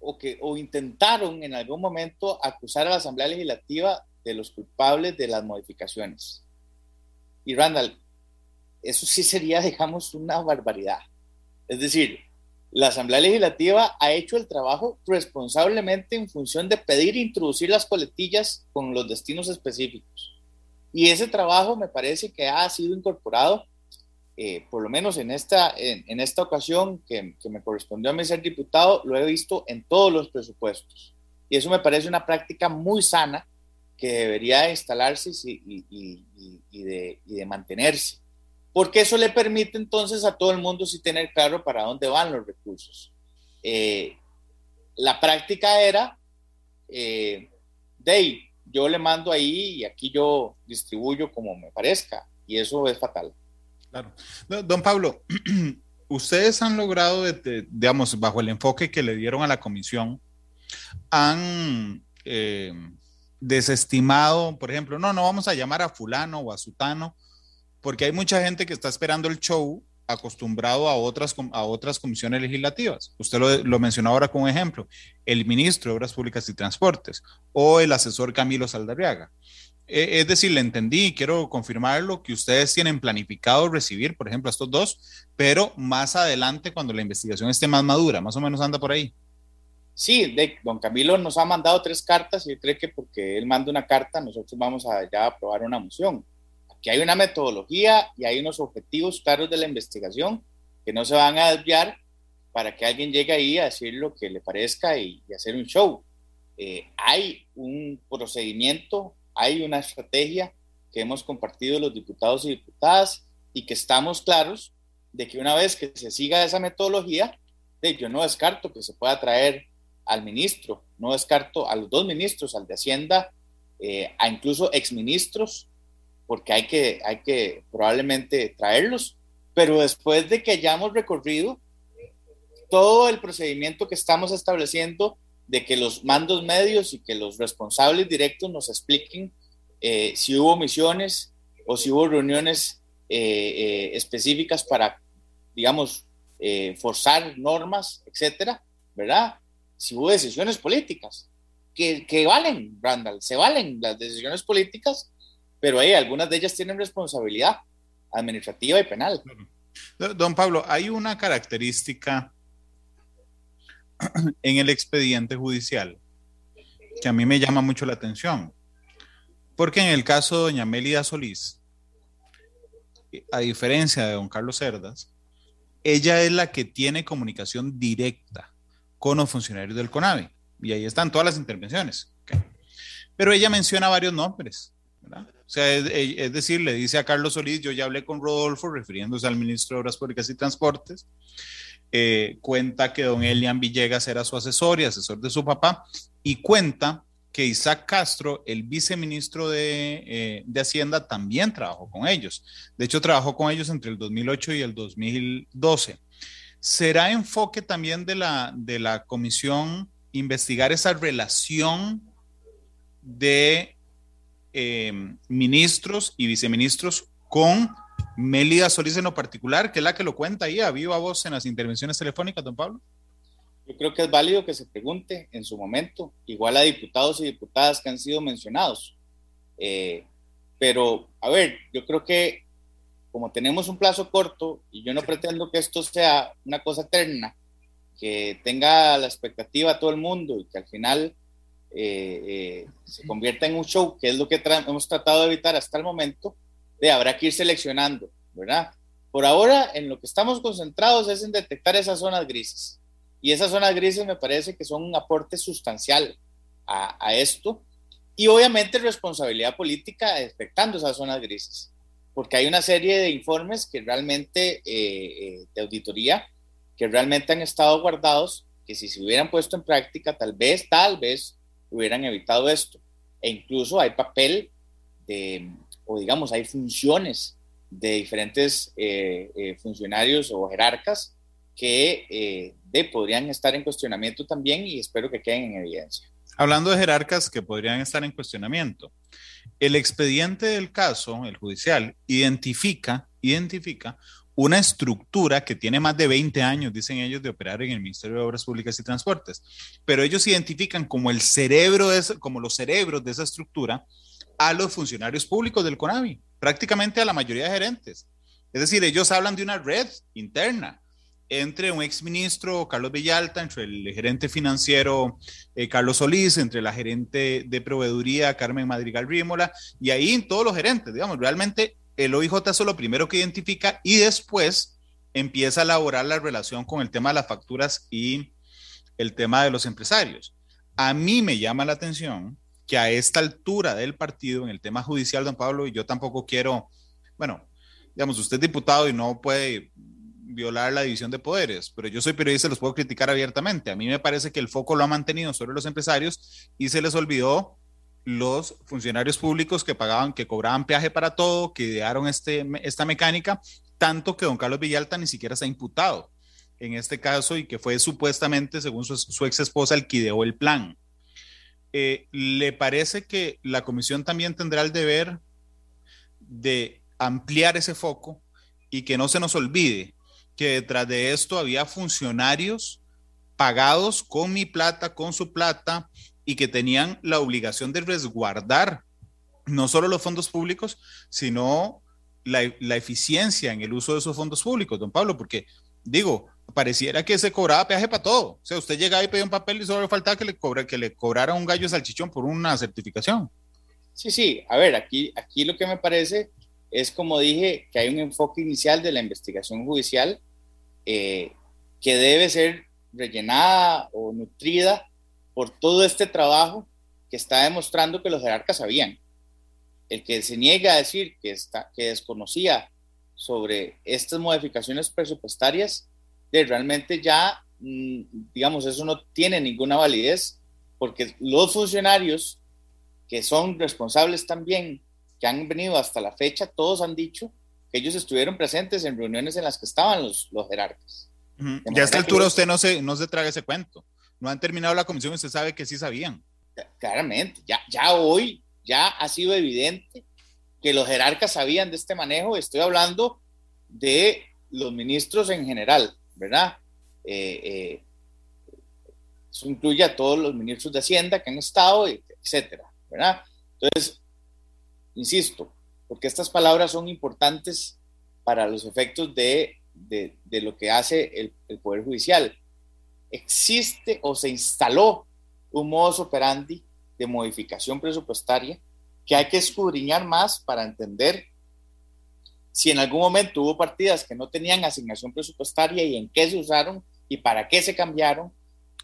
o, que, o intentaron en algún momento acusar a la Asamblea Legislativa de los culpables de las modificaciones. Y Randall, eso sí sería, digamos, una barbaridad. Es decir, la Asamblea Legislativa ha hecho el trabajo responsablemente en función de pedir e introducir las coletillas con los destinos específicos. Y ese trabajo me parece que ha sido incorporado eh, por lo menos en esta, en, esta ocasión que, me correspondió a mí ser diputado, lo he visto en todos los presupuestos. Y eso me parece una práctica muy sana que debería instalarse y, de, de, mantenerse. Porque eso le permite entonces a todo el mundo sí tener claro para dónde van los recursos. Eh, la práctica era, eh, Dave, yo le mando ahí y aquí yo distribuyo como me parezca. Y eso es fatal. Claro. Don Pablo, ustedes han logrado, digamos, bajo el enfoque que le dieron a la comisión, han eh, desestimado, por ejemplo, no, no vamos a llamar a fulano o a sutano, porque hay mucha gente que está esperando el show acostumbrado a otras, a otras comisiones legislativas. Usted lo, lo mencionó ahora como ejemplo, el ministro de Obras Públicas y Transportes o el asesor Camilo Saldarriaga. E, es decir, le entendí y quiero confirmarlo que ustedes tienen planificado recibir, por ejemplo, a estos dos, pero más adelante cuando la investigación esté más madura, más o menos anda por ahí. Sí, de, don Camilo nos ha mandado tres cartas y yo creo que porque él manda una carta, nosotros vamos a ya aprobar una moción. Aquí hay una metodología y hay unos objetivos claros de la investigación que no se van a desviar para que alguien llegue ahí a decir lo que le parezca y, hacer un show. Eh, hay un procedimiento, hay una estrategia que hemos compartido los diputados y diputadas y que estamos claros de que una vez que se siga esa metodología, yo no descarto que se pueda traer al ministro, no descarto a los dos ministros, al de Hacienda, eh, a incluso exministros, porque hay que, hay que probablemente traerlos, pero después de que hayamos recorrido todo el procedimiento que estamos estableciendo de que los mandos medios y que los responsables directos nos expliquen eh, si hubo misiones o si hubo reuniones eh, específicas para, digamos, forzar normas, etcétera, ¿verdad? si hubo decisiones políticas, que, que, valen, Randall, se valen las decisiones políticas, pero hay algunas de ellas tienen responsabilidad administrativa y penal. Don Pablo, hay una característica en el expediente judicial que a mí me llama mucho la atención, porque en el caso de doña Mélida Solís, a diferencia de don Carlos Cerdas, ella es la que tiene comunicación directa con los funcionarios del CONAVI. Y ahí están todas las intervenciones. Pero ella menciona varios nombres. O sea, es, decir, le dice a Carlos Solís, yo ya hablé con Rodolfo, refiriéndose al ministro de Obras Públicas y Transportes. Eh, cuenta que don Elian Villegas era su asesor y asesor de su papá. Y cuenta que Isaac Castro, el viceministro de, eh, de, Hacienda, también trabajó con ellos. De hecho, trabajó con ellos entre el 2008 y el 2012. ¿Será enfoque también de la, de la comisión investigar esa relación de em, ministros y viceministros con Melida Solís en lo particular, que es la que lo cuenta ahí a viva voz en las intervenciones telefónicas, don Pablo? Yo creo que es válido que se pregunte en su momento, igual a diputados y diputadas que han sido mencionados. Eh, pero, a ver, yo creo que como tenemos un plazo corto y yo no pretendo que esto sea una cosa eterna, que tenga la expectativa a todo el mundo y que al final eh, eh, se convierta en un show, que es lo que hemos tratado de evitar hasta el momento, de habrá que ir seleccionando, ¿verdad? Por ahora, en lo que estamos concentrados es en detectar esas zonas grises. Y esas zonas grises me parece que son un aporte sustancial a, a esto. Y obviamente responsabilidad política detectando esas zonas grises porque hay una serie de informes que realmente, eh, eh, de auditoría, que realmente han estado guardados, que si se hubieran puesto en práctica, tal vez, tal vez hubieran evitado esto. E incluso hay papel de, o digamos, hay funciones de diferentes eh, funcionarios o jerarcas que de, podrían estar en cuestionamiento también y espero que queden en evidencia. Hablando de jerarcas que podrían estar en cuestionamiento, el expediente del caso, el judicial, identifica, identifica una estructura que tiene más de 20 años, dicen ellos, de operar en el Ministerio de Obras Públicas y Transportes. Pero ellos identifican como el cerebro, de como los cerebros de esa estructura a los funcionarios públicos del CONAVI, prácticamente a la mayoría de gerentes. Es decir, ellos hablan de una red interna entre un exministro, Carlos Villalta, entre el gerente financiero eh, Carlos Solís, entre la gerente de proveeduría Carmen Madrigal Rímola, y ahí todos los gerentes, digamos, realmente el OIJ es lo primero que identifica y después empieza a elaborar la relación con el tema de las facturas y el tema de los empresarios. A mí me llama la atención que a esta altura del partido, en el tema judicial, don Pablo, y yo tampoco quiero, bueno, digamos, usted es diputado y no puede violar la división de poderes, pero yo soy periodista y los puedo criticar abiertamente. A mí me parece que el foco lo ha mantenido sobre los empresarios y se les olvidó los funcionarios públicos que pagaban, que cobraban peaje para todo, que idearon este, esta mecánica, tanto que don Carlos Villalta ni siquiera ha imputado en este caso y que fue supuestamente, según su, ex esposa, el que ideó el plan. Eh, ¿Le parece que la comisión también tendrá el deber de ampliar ese foco y que no se nos olvide que detrás de esto había funcionarios pagados con mi plata, con su plata, y que tenían la obligación de resguardar no solo los fondos públicos, sino la, la, eficiencia en el uso de esos fondos públicos, don Pablo, porque digo, pareciera que se cobraba peaje para todo. O sea, usted llegaba y pedía un papel y solo faltaba que le, cobra, que le cobrara un gallo salchichón por una certificación. Sí, sí, a ver, aquí, aquí lo que me parece es, como dije, que hay un enfoque inicial de la investigación judicial eh, que debe ser rellenada o nutrida por todo este trabajo que está demostrando que los jerarcas sabían. El que se niega a decir que, está, que desconocía sobre estas modificaciones presupuestarias, de realmente ya, mm, digamos, eso no tiene ninguna validez, porque los funcionarios que son responsables también, que han venido hasta la fecha, todos han dicho que ellos estuvieron presentes en reuniones en las que estaban los, los jerarcas. Ya a esta altura usted no se, no se traga ese cuento. No han terminado la comisión, usted sabe que sí sabían. Claramente, ya, ya hoy ya ha sido evidente que los jerarcas sabían de este manejo. Estoy hablando de los ministros en general, ¿verdad? Eh, eh, eso incluye a todos los ministros de Hacienda que han estado, etcétera, ¿verdad? Entonces, insisto, porque estas palabras son importantes para los efectos de, de, de lo que hace el, el, Poder Judicial. Existe o se instaló un modus operandi de modificación presupuestaria que hay que escudriñar más para entender si en algún momento hubo partidas que no tenían asignación presupuestaria y en qué se usaron y para qué se cambiaron.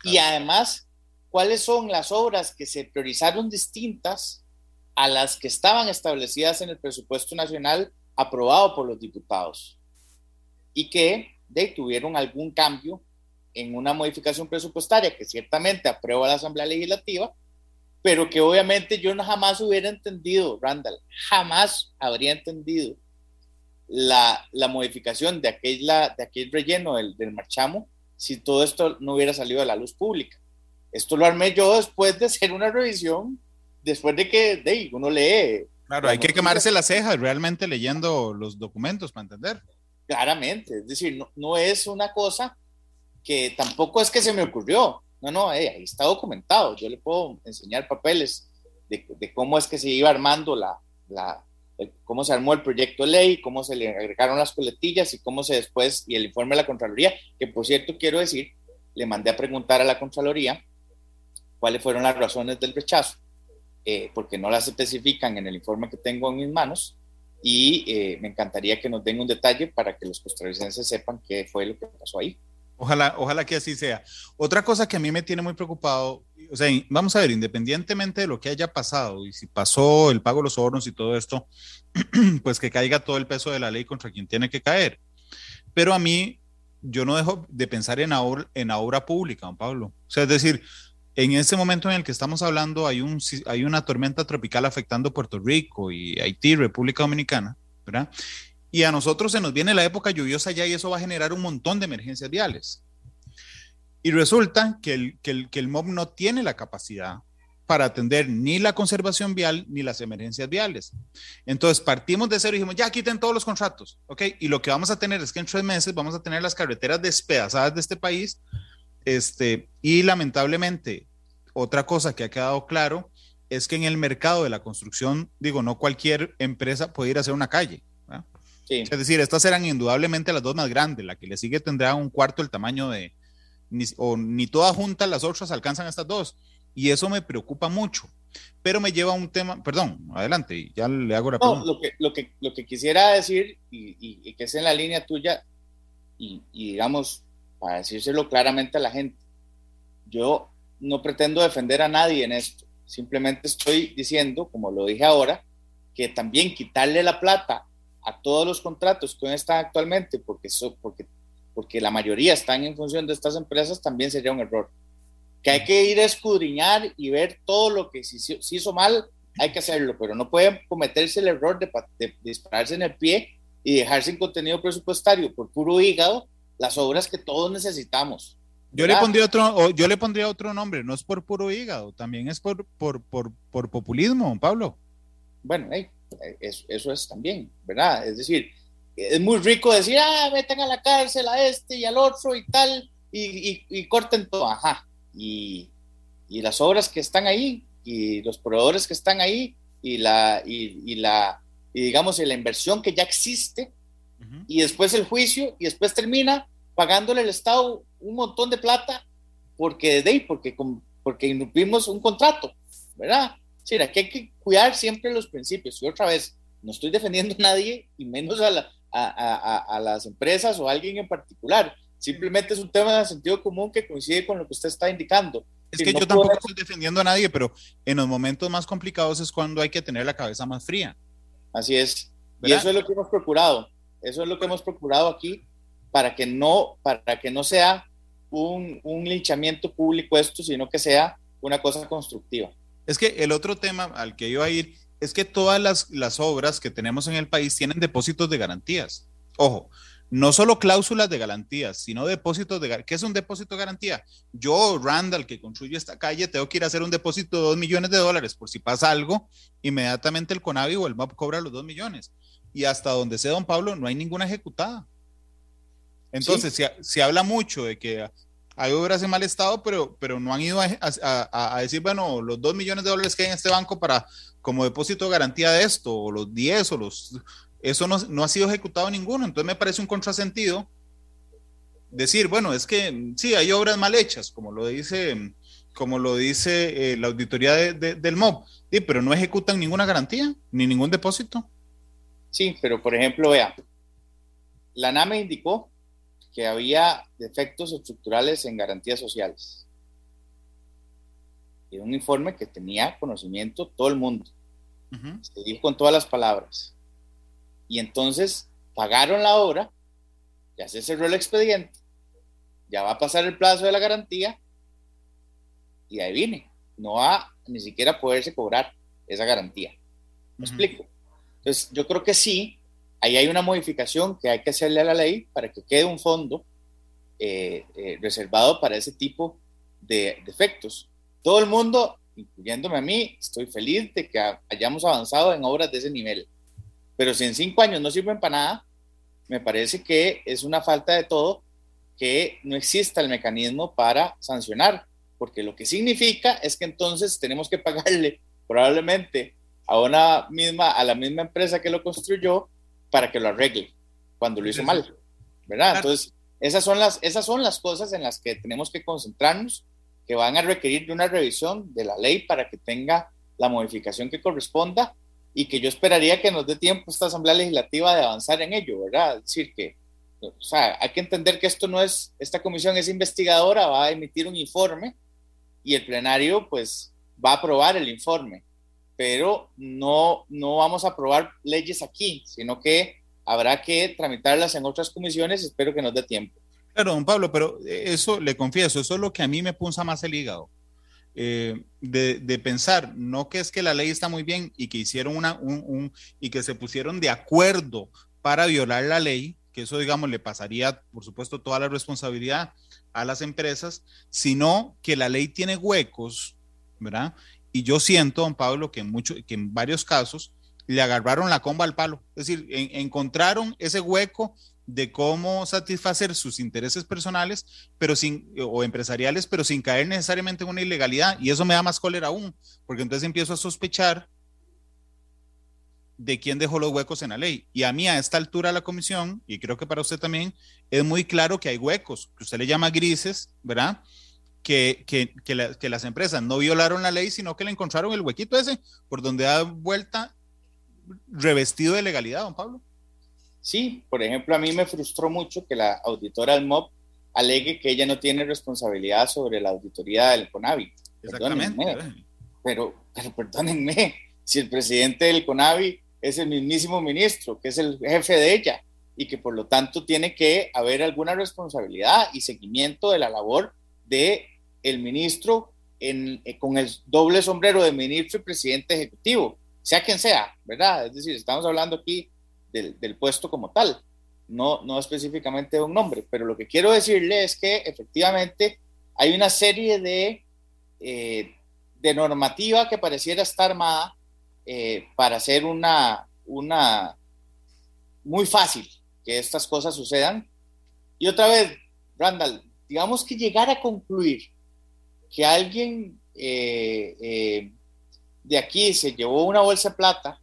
Y además, cuáles son las obras que se priorizaron distintas a las que estaban establecidas en el presupuesto nacional aprobado por los diputados y que de, tuvieron algún cambio en una modificación presupuestaria que ciertamente aprueba la Asamblea Legislativa, pero que obviamente yo no jamás hubiera entendido, Randall, jamás habría entendido la, la modificación de aquel, la, de aquel relleno del, del marchamo si todo esto no hubiera salido a la luz pública. Esto lo armé yo después de hacer una revisión después de que de, uno lee. Claro, hay que quemarse las cejas realmente leyendo los documentos para entender. Claramente, es decir, no, no es una cosa que tampoco es que se me ocurrió. No, no, eh, ahí está documentado. Yo le puedo enseñar papeles de, de cómo es que se iba armando la, la el, cómo se armó el proyecto de ley, cómo se le agregaron las coletillas y cómo se después, y el informe de la Contraloría, que por cierto quiero decir, le mandé a preguntar a la Contraloría cuáles fueron las razones del rechazo eh, porque no las especifican en el informe que tengo en mis manos y eh, me encantaría que nos den un detalle para que los costarricenses sepan qué fue lo que pasó ahí. Ojalá, ojalá que así sea. Otra cosa que a mí me tiene muy preocupado, o sea, vamos a ver, independientemente de lo que haya pasado y si pasó el pago de los sobornos y todo esto, pues que caiga todo el peso de la ley contra quien tiene que caer. Pero a mí, yo no dejo de pensar en, ahora, en obra pública, don Pablo. O sea, es decir, en ese momento en el que estamos hablando hay, un, hay una tormenta tropical afectando Puerto Rico y Haití, República Dominicana, ¿verdad? Y a nosotros se nos viene la época lluviosa ya y eso va a generar un montón de emergencias viales. Y resulta que el, que el, que el MOB no tiene la capacidad para atender ni la conservación vial ni las emergencias viales. Entonces partimos de cero y dijimos, ya quiten todos los contratos, ¿ok? Y lo que vamos a tener es que en tres meses vamos a tener las carreteras despedazadas de este país este, y lamentablemente, otra cosa que ha quedado claro es que en el mercado de la construcción, digo, no cualquier empresa puede ir a hacer una calle. Sí. Es decir, estas eran indudablemente las dos más grandes. La que le sigue tendrá un cuarto el tamaño de, ni, o ni todas juntas las otras alcanzan estas dos. Y eso me preocupa mucho. Pero me lleva a un tema, perdón, adelante, ya le hago la pregunta. No, lo, que, lo, que, lo que quisiera decir, y, y, y que es en la línea tuya, y, y digamos, para decírselo claramente a la gente. Yo no pretendo defender a nadie en esto, simplemente estoy diciendo, como lo dije ahora, que también quitarle la plata a todos los contratos que están actualmente, porque, so, porque, porque la mayoría están en función de estas empresas, también sería un error. Que hay que ir a escudriñar y ver todo lo que si, si hizo mal, hay que hacerlo, pero no pueden cometerse el error de, de, de dispararse en el pie y dejar sin contenido presupuestario por puro hígado las obras que todos necesitamos. Yo le, pondría otro, yo le pondría otro nombre, no es por puro hígado, también es por, por, por, por populismo, Pablo. Bueno, hey, eso, eso, es también, ¿verdad? Es decir, es muy rico decir, ah, metan a la cárcel a este y al otro y tal, y, y, y corten todo, ajá. Y, y, las obras que están ahí y los proveedores que están ahí, y la, y, la, y digamos, la inversión que ya existe, y después el juicio, y después termina pagándole al Estado un montón de plata porque de porque, porque incumplimos un contrato, ¿verdad? Sí, aquí hay que cuidar siempre los principios. Y otra vez, no estoy defendiendo a nadie y menos a, la, a, a, las empresas o a alguien en particular. Simplemente es un tema de sentido común que coincide con lo que usted está indicando. Es que yo tampoco estoy defendiendo a nadie, pero en los momentos más complicados es cuando hay que tener la cabeza más fría. Así es. Y eso es lo que hemos procurado. Eso es lo que hemos procurado aquí para que no, para que no sea un, un linchamiento público esto, sino que sea una cosa constructiva. Es que el otro tema al que iba a ir es que todas las, las obras que tenemos en el país tienen depósitos de garantías. Ojo, no solo cláusulas de garantías, sino depósitos de ¿Qué es un depósito de garantía? Yo, Randall, que construyo esta calle, tengo que ir a hacer un depósito de 2 millones de dólares por si pasa algo, inmediatamente el CONAVI o el MAP cobra los 2 millones. Y hasta donde sé, don Pablo, no hay ninguna ejecutada. Entonces, se, habla mucho de que hay obras en mal estado, pero, pero no han ido a, decir, bueno, los 2 millones de dólares que hay en este banco para como depósito de garantía de esto, o los 10 o los eso no, ha sido ejecutado ninguno. Entonces me parece un contrasentido decir, bueno, es que sí, hay obras mal hechas, como lo dice, como lo dice eh, la auditoría del MOB, sí, pero no ejecutan ninguna garantía ni ningún depósito. Sí, pero por ejemplo, vea, la NAME indicó que había defectos estructurales en garantías sociales. Y un informe que tenía conocimiento todo el mundo. Se dijo con todas las palabras. Y entonces pagaron la obra, ya se cerró el expediente, ya va a pasar el plazo de la garantía y ahí viene. No va ni siquiera a poderse cobrar esa garantía. ¿Me explico? Entonces, yo creo que sí, ahí hay una modificación que hay que hacerle a la ley para que quede un fondo eh, eh, reservado para ese tipo de defectos. Todo el mundo, incluyéndome a mí, estoy feliz de que hayamos avanzado en obras de ese nivel. Pero si en cinco años no sirven para nada, me parece que es una falta de todo que no exista el mecanismo para sancionar, porque lo que significa es que entonces tenemos que pagarle probablemente a una misma, a la misma empresa que lo construyó para que lo arregle cuando lo hizo mal, ¿verdad? Entonces, esas son las, esas son las cosas en las que tenemos que concentrarnos, que van a requerir de una revisión de la ley para que tenga la modificación que corresponda y que yo esperaría que nos dé tiempo esta Asamblea Legislativa de avanzar en ello, ¿verdad? Es decir, que, o sea, hay que entender que esto no es, esta comisión es investigadora, va a emitir un informe y el plenario pues va a aprobar el informe, pero no, no vamos a aprobar leyes aquí, sino que habrá que tramitarlas en otras comisiones, espero que nos dé tiempo. Claro, don Pablo, pero eso, le confieso, eso es lo que a mí me punza más el hígado eh, de, pensar, no que es que la ley está muy bien y que hicieron una, un, y que se pusieron de acuerdo para violar la ley, que eso, digamos, le pasaría, por supuesto, toda la responsabilidad a las empresas, sino que la ley tiene huecos, ¿verdad? Y yo siento, don Pablo, que en, mucho, que en varios casos le agarraron la comba al palo, es decir, encontraron ese hueco de cómo satisfacer sus intereses personales pero sin, o empresariales, pero sin caer necesariamente en una ilegalidad. Y eso me da más cólera aún, porque entonces empiezo a sospechar de quién dejó los huecos en la ley. Y a mí a esta altura la comisión, y creo que para usted también, es muy claro que hay huecos, que usted le llama grises, ¿verdad? Que, que, que, las empresas no violaron la ley, sino que le encontraron el huequito ese por donde da vuelta revestido de legalidad, don Pablo. Sí, por ejemplo, a mí me frustró mucho que la auditora del MOB alegue que ella no tiene responsabilidad sobre la auditoría del CONAVI. Exactamente. Pero, pero perdónenme, si el presidente del CONAVI es el mismísimo ministro, que es el jefe de ella, y que por lo tanto tiene que haber alguna responsabilidad y seguimiento de la labor de el ministro en, eh, con el doble sombrero de ministro y presidente ejecutivo, sea quien sea, ¿verdad? Es decir, estamos hablando aquí del, puesto como tal, no, no específicamente de un nombre, pero lo que quiero decirle es que efectivamente hay una serie de, eh, de normativa que pareciera estar armada eh, para hacer una, una muy fácil que estas cosas sucedan. Y otra vez, Randall, digamos que llegar a concluir que alguien eh, de aquí se llevó una bolsa de plata,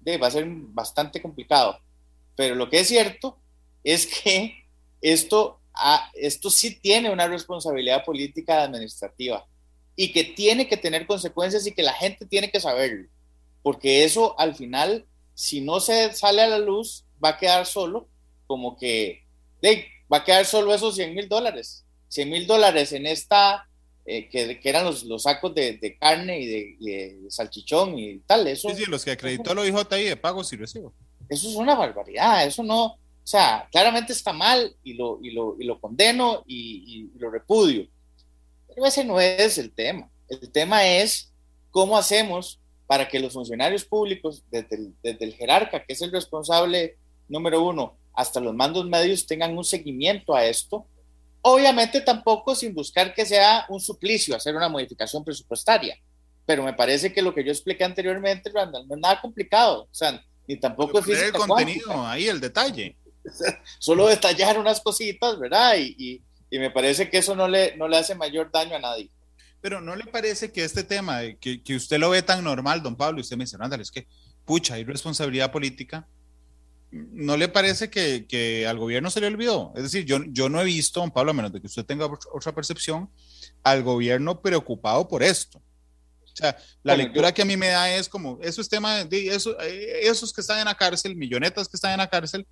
de, va a ser bastante complicado. Pero lo que es cierto es que esto, esto sí tiene una responsabilidad política administrativa y que tiene que tener consecuencias y que la gente tiene que saberlo, porque eso al final, si no se sale a la luz, va a quedar solo, como que va a quedar solo esos 100 mil dólares. 100 mil dólares en esta, eh, que, eran los, los sacos de, carne y de, salchichón y tal. Eso, sí, sí, los que acreditó lo dijo ahí de pagos y recibo. Eso es una barbaridad, eso no, o sea, claramente está mal y lo, y lo, y lo condeno y, y lo repudio. Pero ese no es el tema. El tema es cómo hacemos para que los funcionarios públicos, desde el, desde el jerarca, que es el responsable número uno, hasta los mandos medios tengan un seguimiento a esto. Obviamente tampoco sin buscar que sea un suplicio hacer una modificación presupuestaria, pero me parece que lo que yo expliqué anteriormente, Randall, no es nada complicado, o sea, ni tampoco es el contenido, ahí el detalle. Solo detallar unas cositas, ¿verdad? Y, y, me parece que eso no le, no le hace mayor daño a nadie. Pero ¿no le parece que este tema, que, que usted lo ve tan normal, don Pablo, y usted me dice, Randall, es que, pucha, hay responsabilidad política, ¿no le parece que, al gobierno se le olvidó? Es decir, yo, yo no he visto, don Pablo, a menos de que usted tenga otra percepción, al gobierno preocupado por esto. O sea, la lectura que a mí me da es como, eso es tema de eso, eh, esos que están en la cárcel, millonetas que están en la cárcel,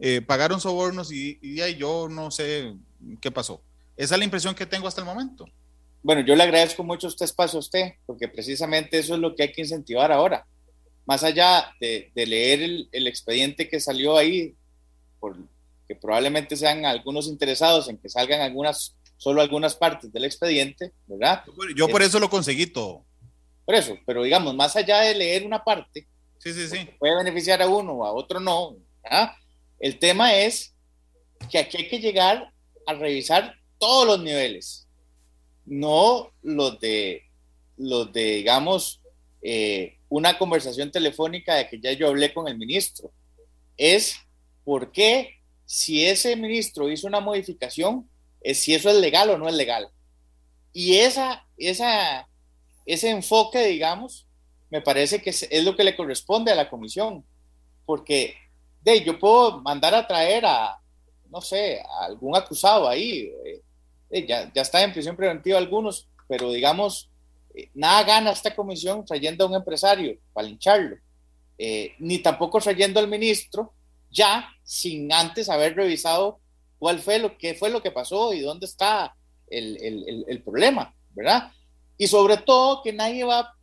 eh, pagaron sobornos y, y, y yo no sé qué pasó. Esa es la impresión que tengo hasta el momento. Bueno, yo le agradezco mucho este espacio a usted, porque precisamente eso es lo que hay que incentivar ahora más allá de, leer el, expediente que salió ahí, por, que probablemente sean algunos interesados en que salgan algunas, solo algunas partes del expediente, ¿verdad? Yo por eso lo conseguí todo. Por eso, pero digamos, más allá de leer una parte, sí, sí, sí. puede beneficiar a uno o a otro no, ¿verdad? El tema es que aquí hay que llegar a revisar todos los niveles, no los de, los de digamos, eh, una conversación telefónica de que ya yo hablé con el ministro. Es por qué si ese ministro hizo una modificación, es si eso es legal o no es legal. Y esa, esa, ese enfoque, digamos, me parece que es, lo que le corresponde a la comisión, porque de, yo puedo mandar a traer a, no sé, a algún acusado ahí, eh, ya, ya está en prisión preventiva algunos, pero digamos, nada gana esta comisión trayendo a un empresario para lincharlo, eh, ni tampoco trayendo al ministro ya sin antes haber revisado cuál fue lo que fue lo que pasó y dónde está el, problema, ¿verdad? Y sobre todo que nadie va,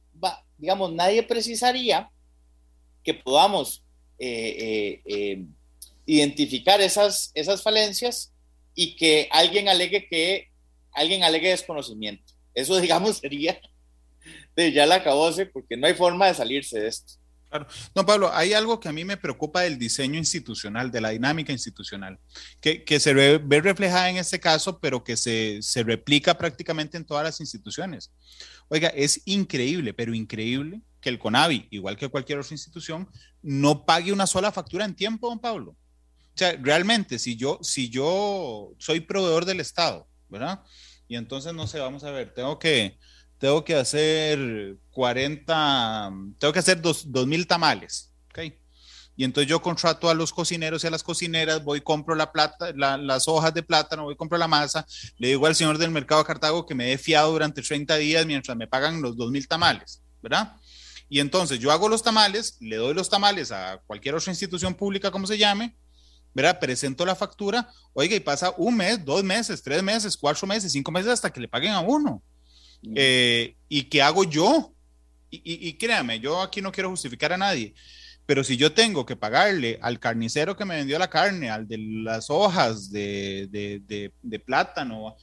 digamos, nadie precisaría que podamos eh, eh, identificar esas, esas falencias y que alguien alegue que alguien alegue desconocimiento. Eso, digamos, sería ya la acabóse porque no hay forma de salirse de esto. Claro. No, Pablo, hay algo que a mí me preocupa del diseño institucional, de la dinámica institucional, que, que se ve, reflejada en este caso, pero que se, se replica prácticamente en todas las instituciones. Oiga, es increíble, pero increíble que el CONAVI, igual que cualquier otra institución, no pague una sola factura en tiempo, don Pablo. O sea, realmente, si yo, si yo soy proveedor del Estado, ¿verdad? Y entonces, no sé, vamos a ver, tengo que, tengo que hacer 40, tengo que hacer 2.000 tamales, ¿ok? Y entonces yo contrato a los cocineros y a las cocineras, voy, compro la plata, las hojas de plátano, voy, compro la masa, le digo al señor del mercado de Cartago que me dé fiado durante 30 días mientras me pagan los 2.000 tamales, ¿verdad? Y entonces yo hago los tamales, le doy los tamales a cualquier otra institución pública, como se llame, ¿verdad? Presento la factura, oiga, y pasa un mes, dos meses, tres meses, cuatro meses, cinco meses hasta que le paguen a uno. Eh, ¿Y qué hago yo? Y, créame, yo aquí no quiero justificar a nadie, pero si yo tengo que pagarle al carnicero que me vendió la carne, al de las hojas de, de, plátano,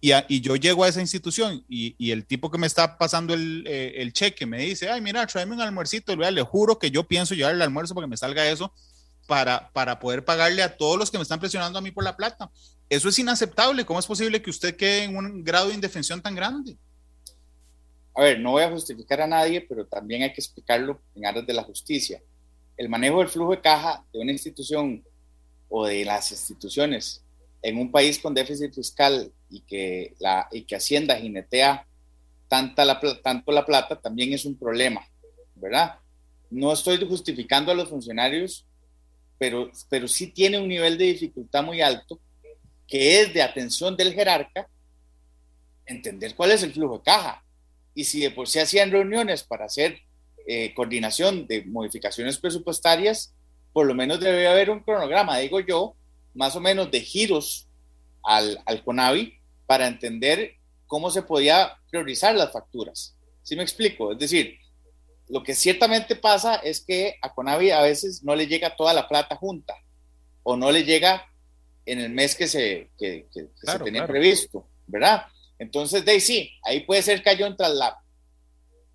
y, y, yo llego a esa institución y, el tipo que me está pasando el, eh, el, cheque me dice, ay, mira, tráeme un almuercito, le juro que yo pienso llevarle el almuerzo para que me salga eso, para, para poder pagarle a todos los que me están presionando a mí por la plata. Eso es inaceptable. ¿Cómo es posible que usted quede en un grado de indefensión tan grande? A ver, no voy a justificar a nadie, pero también hay que explicarlo en áreas de la justicia. El manejo del flujo de caja de una institución o de las instituciones en un país con déficit fiscal y que, la, y que Hacienda jinetea tanta la, tanto la plata también es un problema, ¿verdad? No estoy justificando a los funcionarios, pero, pero sí tiene un nivel de dificultad muy alto, que es de atención del jerarca, entender cuál es el flujo de caja. Y si de por sí hacían reuniones para hacer eh, coordinación de modificaciones presupuestarias, por lo menos debe haber un cronograma, digo yo, más o menos de giros al, al CONAVI para entender cómo se podía priorizar las facturas. ¿Sí me explico? Es decir, lo que ciertamente pasa es que a Conavi a veces no le llega toda la plata junta o no le llega en el mes que se, que, se tenía previsto, ¿verdad? Entonces, de ahí sí, ahí puede ser cayó en traslado.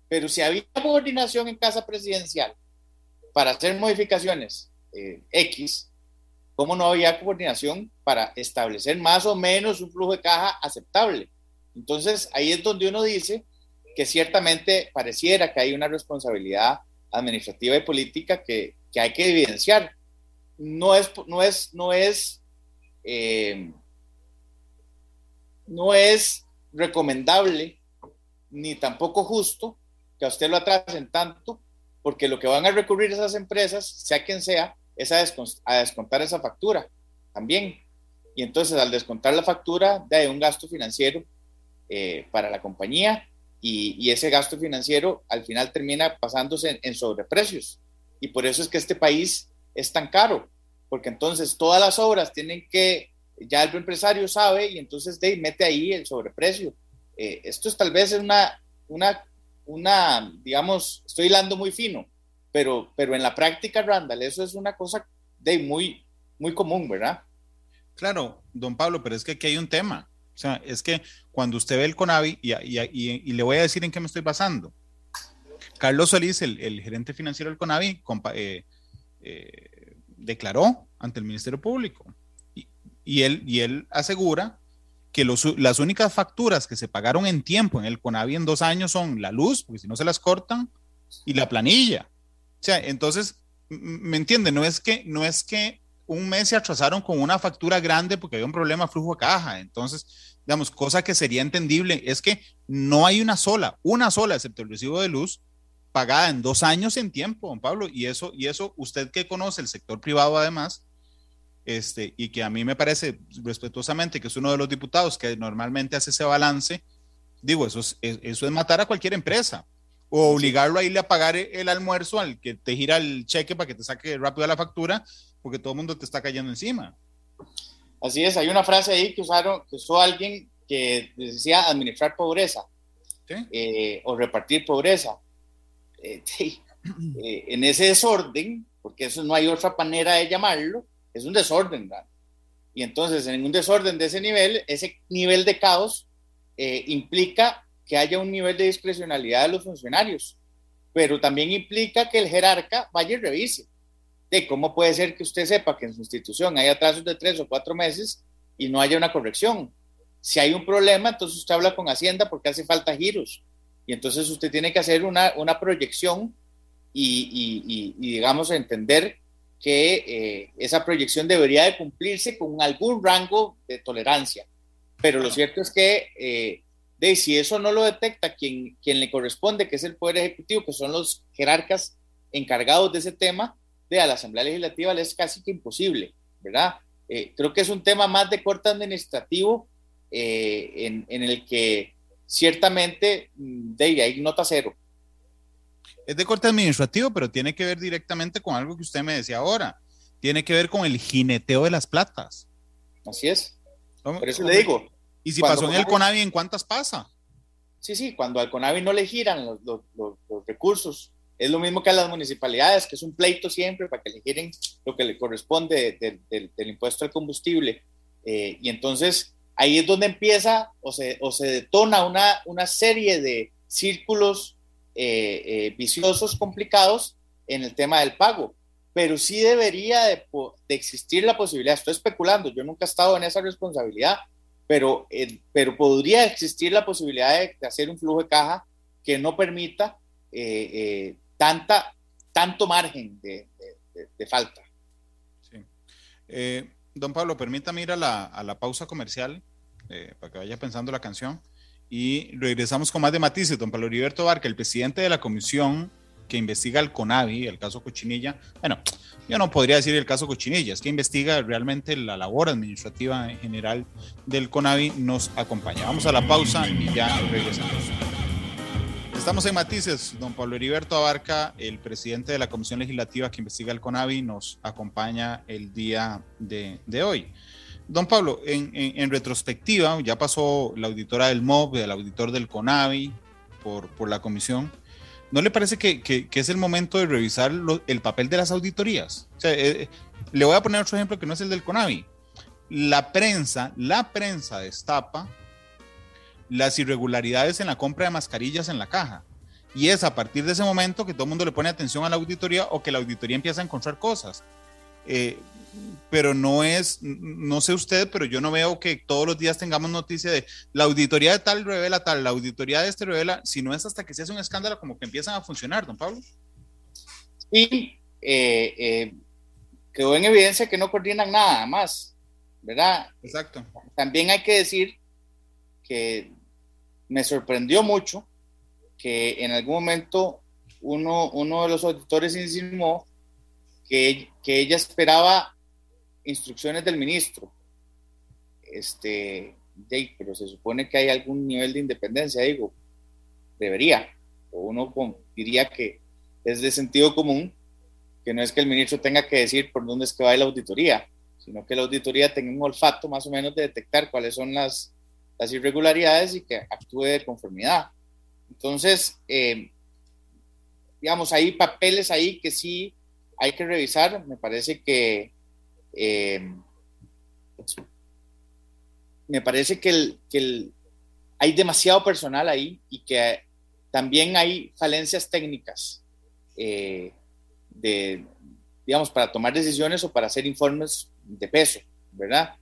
Pero si había coordinación en casa presidencial para hacer modificaciones eh, X, ¿cómo no había coordinación para establecer más o menos un flujo de caja aceptable? Entonces, ahí es donde uno dice que ciertamente pareciera que hay una responsabilidad administrativa y política que, hay que evidenciar. No es, no es, no es, eh, no es recomendable ni tampoco justo que a usted lo atrasen tanto, porque lo que van a recurrir esas empresas, sea quien sea, es a, descontar esa factura también. Y entonces al descontar la factura, de un gasto financiero eh, para la compañía y, ese gasto financiero al final termina pasándose en, sobreprecios. Y por eso es que este país es tan caro, porque entonces todas las obras tienen que, ya el empresario sabe y entonces de, mete ahí el sobreprecio. Eh, esto es tal vez una, una, una, digamos, estoy hilando muy fino, pero, pero en la práctica, Randall, eso es una cosa de muy, muy común, ¿verdad? Claro, don Pablo, pero es que aquí hay un tema. O sea, es que cuando usted ve el CONAVI, y, y, le voy a decir en qué me estoy basando. Carlos Solís, el, gerente financiero del CONAVI, eh, eh, declaró ante el Ministerio Público y, él, y él asegura que las únicas facturas que se pagaron en tiempo en el CONAVI en dos años son la luz, porque si no se las cortan, y la planilla. O sea, entonces, ¿me entiende? No es que, no es que un mes se atrasaron con una factura grande porque había un problema flujo de caja. Entonces, digamos, cosa que sería entendible es que no hay una sola, una sola, excepto el recibo de luz, pagada en dos años en tiempo, don Pablo. Y eso, y eso, usted que conoce el sector privado además, este, y que a mí me parece respetuosamente que es uno de los diputados que normalmente hace ese balance, digo, eso es, eso es matar a cualquier empresa o obligarlo a irle a pagar el almuerzo al que te gira el cheque para que te saque rápido la factura porque todo el mundo te está cayendo encima. Así es, hay una frase ahí que usaron, que usó alguien que decía administrar pobreza eh, o repartir pobreza. Eh, eh, en ese desorden, porque eso no hay otra manera de llamarlo, es un desorden. Y entonces, en un desorden de ese nivel, ese nivel de caos implica que haya un nivel de discrecionalidad de los funcionarios, pero también implica que el jerarca vaya y revise de cómo puede ser que usted sepa que en su institución hay atrasos de tres o cuatro meses y no haya una corrección. Si hay un problema, entonces usted habla con Hacienda porque hace falta giros. Y entonces usted tiene que hacer una, una proyección y, y, digamos, entender que eh, esa proyección debería de cumplirse con algún rango de tolerancia. Pero lo cierto es que, eh, de, si eso no lo detecta quien, quien le corresponde, que es el Poder Ejecutivo, que son los jerarcas encargados de ese tema, de a la Asamblea Legislativa le es casi que imposible, ¿verdad? Eh, creo que es un tema más de corte administrativo en, en, el que ciertamente mm, de ahí nota cero. Es de corte administrativo, pero tiene que ver directamente con algo que usted me decía ahora. Tiene que ver con el jineteo de las platas. Así es. Por eso le digo. ¿Y si pasó en el CONAVI, en cuántas pasa? Sí, sí, cuando al CONAVI no le giran los, los, los recursos es lo mismo que a las municipalidades, que es un pleito siempre para que le giren lo que le corresponde del, impuesto al combustible. Eh, y entonces ahí es donde empieza o se, o se detona una, una serie de círculos eh, eh, viciosos complicados en el tema del pago. Pero sí debería de, existir la posibilidad, estoy especulando, yo nunca he estado en esa responsabilidad, pero, pero podría existir la posibilidad de, hacer un flujo de caja que no permita tanta, tanto margen de, falta. Sí. Don Pablo, permítame ir a la, pausa comercial eh, para que vaya pensando la canción Y regresamos con más de matices. Don Pablo Heriberto Barca, el presidente de la comisión que investiga el CONAVI, el caso Cochinilla. Bueno, yo no podría decir el caso Cochinilla, es que investiga realmente la labor administrativa en general del CONAVI. Nos acompaña. Vamos a la pausa y ya regresamos. Estamos en Matices. Don Pablo Heriberto Abarca, el presidente de la Comisión Legislativa que investiga el CONAVI, nos acompaña el día de, de hoy. Don Pablo, en, retrospectiva, ya pasó la auditora del MOB, el auditor del CONAVI por, por la comisión. ¿No le parece que, que, es el momento de revisar el papel de las auditorías? Eh, le voy a poner otro ejemplo que no es el del CONAVI. La prensa, la prensa destapa las irregularidades en la compra de mascarillas en la caja. Y es a partir de ese momento que todo el mundo le pone atención a la auditoría o que la auditoría empieza a encontrar cosas. Eh, pero no es, no sé usted, pero yo no veo que todos los días tengamos noticia de la auditoría de tal revela tal, la auditoría de este revela, si no es hasta que se hace un escándalo como que empiezan a funcionar, don Pablo. Sí, eh, eh, quedó en evidencia que no coordinan nada más, ¿verdad? Exacto. También hay que decir que me sorprendió mucho que en algún momento uno, uno de los auditores insinuó que, que ella esperaba instrucciones del ministro. Este, pero se supone que hay algún nivel de independencia, digo, debería, o uno diría que es de sentido común, que no es que el ministro tenga que decir por dónde es que va la auditoría, sino que la auditoría tenga un olfato más o menos de detectar cuáles son las, las irregularidades y que actúe de conformidad. Entonces, eh, digamos, hay papeles ahí que sí hay que revisar. Me parece que eh, me parece que, el, hay demasiado personal ahí y que también hay falencias técnicas eh, de, digamos, para tomar decisiones o para hacer informes de peso, ¿verdad?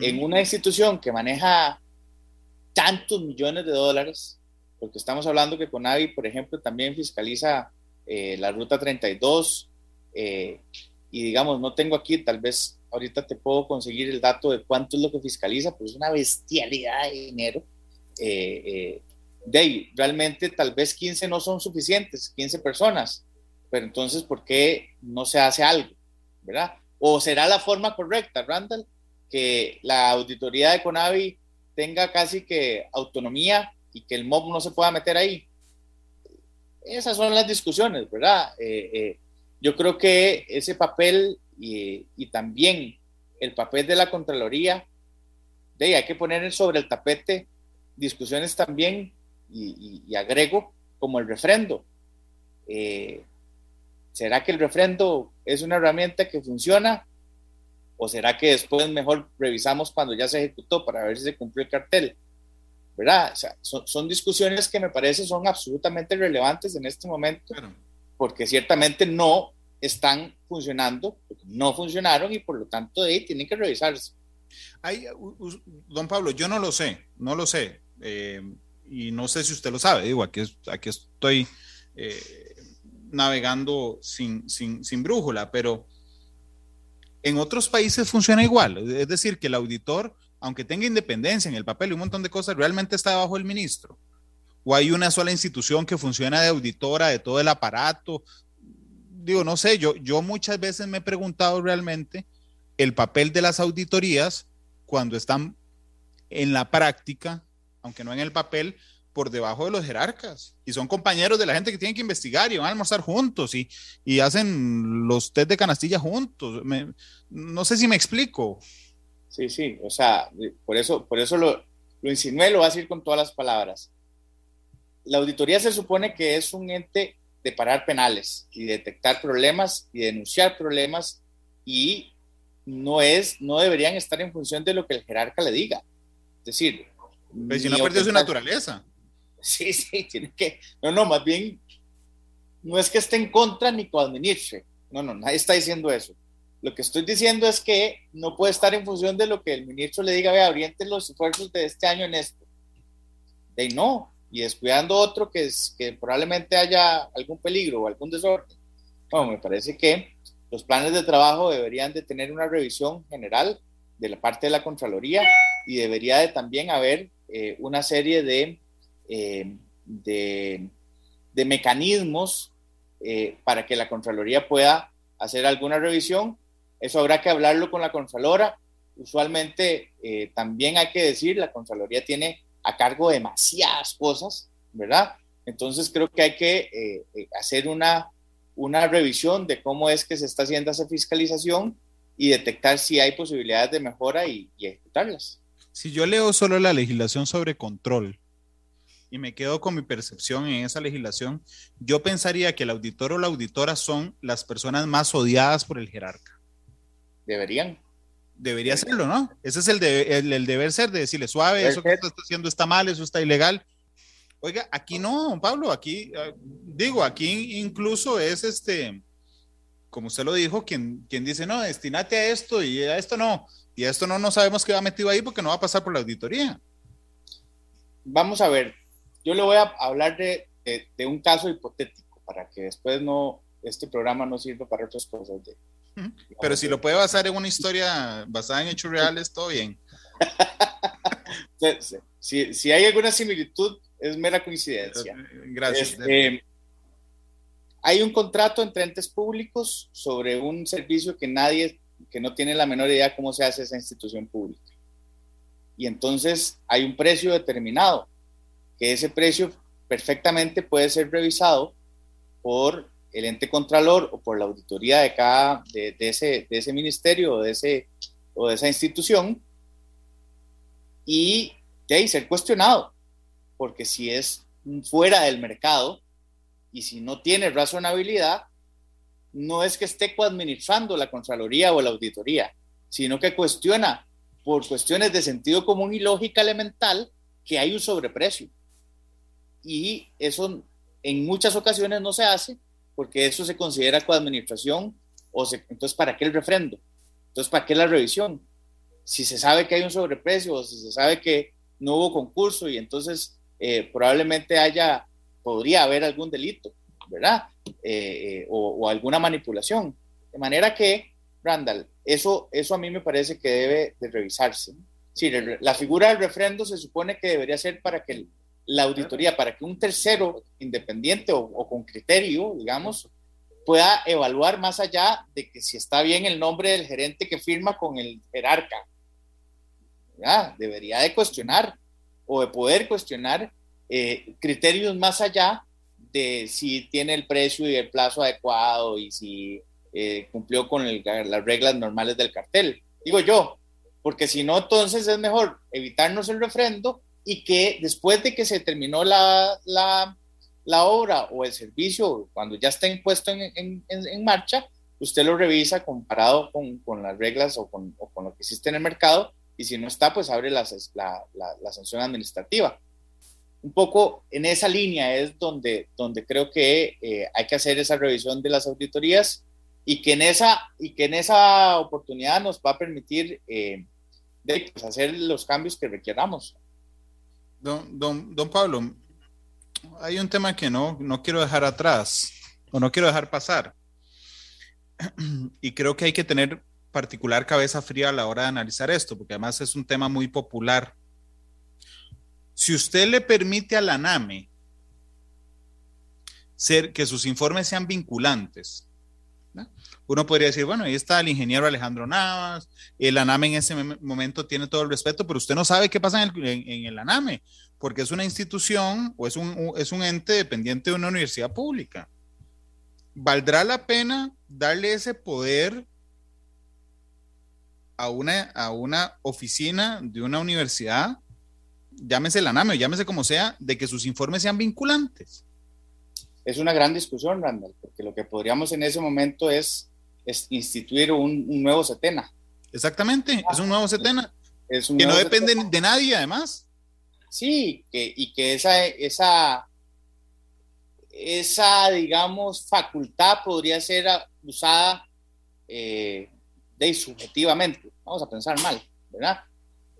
En una institución que maneja tantos millones de dólares, porque estamos hablando que Conavi, por ejemplo, también fiscaliza eh, la Ruta 32, eh, y digamos, no tengo aquí, tal vez ahorita te puedo conseguir el dato de cuánto es lo que fiscaliza, pero es una bestialidad de dinero. Eh, eh, realmente tal vez 15 no son suficientes, 15 personas, pero entonces, ¿por qué no se hace algo? ¿Verdad? ¿O será la forma correcta, Randall, que la auditoría de Conavi tenga casi que autonomía y que el MOB no se pueda meter ahí? Esas son las discusiones, ¿verdad? Eh, eh yo creo que ese papel y, también el papel de la Contraloría, de, hay que poner sobre el tapete discusiones también, y, agrego, como el refrendo. Eh, ¿Será que el refrendo es una herramienta que funciona? ¿O será que después mejor revisamos cuando ya se ejecutó para ver si se cumplió el cartel? ¿Verdad? O sea, son, discusiones que me parece son absolutamente relevantes en este momento porque ciertamente no están funcionando, no funcionaron y por lo tanto de ahí tienen que revisarse. don Pablo, yo no lo sé, no lo sé. Eh, y no sé si usted lo sabe, digo, aquí, aquí estoy eh, navegando sin, sin, sin brújula, pero en otros países funciona igual. Es decir, que el auditor, aunque tenga independencia en el papel y un montón de cosas, realmente está debajo del ministro o hay una sola institución que funciona de auditora de todo el aparato. Digo, no sé, yo, yo muchas veces me he preguntado realmente el papel de las auditorías cuando están en la práctica, aunque no en el papel, por debajo de los jerarcas. Y son compañeros de la gente que tienen que investigar y van a almorzar juntos y, y hacen los test de canastilla juntos. no sé si me explico. Sí, sí, o sea, por eso, por eso lo, lo insinué, lo voy a decir con todas las palabras la auditoría se supone que es un ente de parar penales y detectar problemas y denunciar problemas y no es, no deberían estar en función de lo que el jerarca le diga. Es decir, pero si no perdió su naturaleza. Sí, sí, tiene que, no, no, más bien, no es que esté en contra ni coadministre, no, no, nadie está diciendo eso. Lo que estoy diciendo es que no puede estar en función de lo que el ministro le diga, vea, orienten los esfuerzos de este año en esto. De no, y descuidando otro que, es, que probablemente haya algún peligro o algún desorden. Bueno, me parece que los planes de trabajo deberían de tener una revisión general de la parte de la Contraloría y debería de también haber eh, una serie de, eh, de, de, mecanismos para que la Contraloría pueda hacer alguna revisión. Eso habrá que hablarlo con la Contralora. Usualmente también hay que decir, la Contraloría tiene a cargo demasiadas cosas, ¿verdad? Entonces creo que hay que hacer una, una revisión de cómo es que se está haciendo esa fiscalización y detectar si hay posibilidades de mejora y, ejecutarlas. Si yo leo solo la legislación sobre control y me quedo con mi percepción en esa legislación, yo pensaría que el auditor o la auditora son las personas más odiadas por el jerarca. Deberían. Debería serlo, ¿no? Ese es el, el, deber ser de decirle suave, eso que está haciendo está mal, eso está ilegal. Oiga, aquí no, Pablo, aquí, ah, digo, aquí incluso es este, como usted lo dijo, quien, quien dice, no, destinate a esto y a esto no, y a esto no, no sabemos qué va metido ahí porque no va a pasar por la auditoría. Vamos a ver, yo le voy a hablar de, de, un caso hipotético para que después no, este programa no sirva para otras cosas. De, Pero si lo puede basar en una historia basada en hechos reales, todo bien. si, si, hay alguna similitud, es mera coincidencia. Gracias. Este, hay un contrato entre entes públicos sobre un servicio que nadie, que no tiene la menor idea cómo se hace esa institución pública. Y entonces hay un precio determinado, que ese precio perfectamente puede ser revisado por el ente contralor o por la auditoría de cada, de, ese, de ese ministerio o de, ese, o de esa institución y de ahí ser cuestionado, porque si es fuera del mercado, y si no tiene razonabilidad, no es que esté coadministrando la Contraloría o la Auditoría, sino que cuestiona por cuestiones de sentido común y lógica elemental que hay un sobreprecio. Y eso en muchas ocasiones no se hace porque eso se considera coadministración o entonces ¿para qué el refrendo? Entonces ¿para qué la revisión? Si se sabe que hay un sobreprecio o si se sabe que no hubo concurso y entonces eh, probablemente haya podría haber algún delito, ¿verdad? Eh, eh, o, alguna manipulación. De manera que, Randall, eso, eso a mí me parece que debe de revisarse. Sí, la figura del refrendo se supone que debería ser para que la auditoría, para que un tercero independiente o, con criterio, digamos, pueda evaluar más allá de que si está bien el nombre del gerente que firma con el jerarca. ¿verdad? Debería de cuestionar o de poder cuestionar eh, criterios más allá de si tiene el precio y el plazo adecuado y si eh, cumplió con las reglas normales del cartel. Digo yo, porque si no, entonces es mejor evitarnos el refrendo y que después de que se terminó la, la, la obra o el servicio, cuando ya está impuesto en, en, en marcha, usted lo revisa comparado con, con las reglas o con, o con, lo que existe en el mercado y si no está, pues abre la, la, la sanción administrativa un poco en esa línea es donde, donde creo que eh, hay que hacer esa revisión de las auditorías y que en esa, y que en esa oportunidad nos va a permitir eh, de, pues, hacer los cambios que requieramos. Don, don, don, Pablo, hay un tema que no, no quiero dejar atrás o no quiero dejar pasar. Y creo que hay que tener particular cabeza fría a la hora de analizar esto, porque además es un tema muy popular si usted le permite a la NAME ser, que sus informes sean vinculantes, uno podría decir, bueno, ahí está el ingeniero Alejandro Navas, el ANAME en ese momento tiene todo el respeto, pero usted no sabe qué pasa en el, ANAME, porque es una institución o es un, ente dependiente de una universidad pública. ¿Valdrá la pena darle ese poder a una, a una oficina de una universidad llámese la NAME o llámese como sea, de que sus informes sean vinculantes. Es una gran discusión, Randall, porque lo que podríamos en ese momento es, instituir un, nuevo CETENA. Exactamente, es un nuevo CETENA. que no depende de nadie, además. Sí, que, y que esa, esa, esa, digamos, facultad podría ser usada eh, de subjetivamente, vamos a pensar mal, ¿verdad?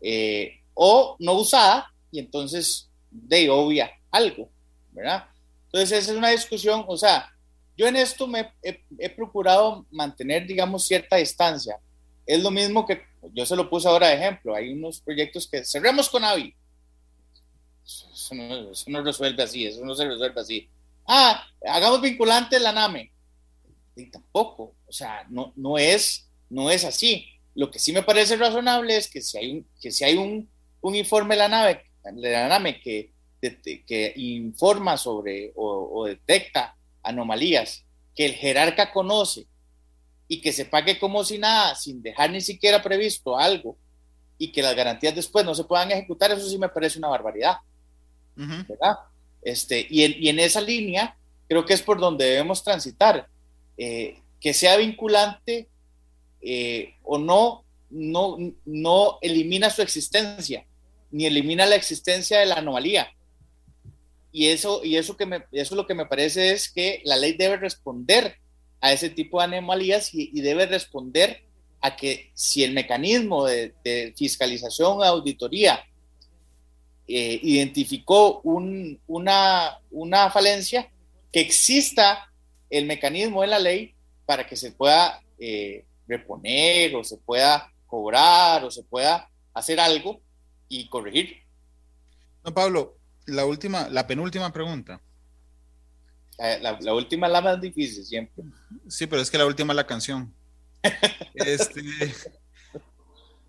Eh, o no usada y entonces de obvia algo, ¿verdad? Entonces esa es una discusión, o sea, yo en esto me he, procurado mantener, digamos, cierta distancia. Es lo mismo que yo se lo puse ahora de ejemplo, hay unos proyectos que cerremos con AVI, Eso no, eso no resuelve así, eso no se resuelve así. Ah, hagamos vinculante la NAME. Y tampoco, o sea, no, no, es, no es así. Lo que sí me parece razonable es que si hay un, que si hay un, un informe de la, nave, de la NAME que, que informa sobre o, o detecta anomalías que el jerarca conoce y que se pague como si nada, sin dejar ni siquiera previsto algo y que las garantías después no se puedan ejecutar, eso sí me parece una barbaridad. ¿verdad? Este, y, en, y, en, esa línea creo que es por donde debemos transitar. Eh, que sea vinculante eh, o no, no, no elimina su existencia, ni elimina la existencia de la anomalía. Y eso, y eso, que me, lo que me parece es que la ley debe responder a ese tipo de anomalías y, debe responder a que si el mecanismo de, fiscalización auditoría eh, identificó un, una, una falencia, que exista el mecanismo en la ley para que se pueda eh, reponer o se pueda cobrar o se pueda hacer algo y corregir. No, Pablo, la última, la penúltima pregunta. La, la, la, última es la más difícil siempre. Sí, pero es que la última es la canción. este,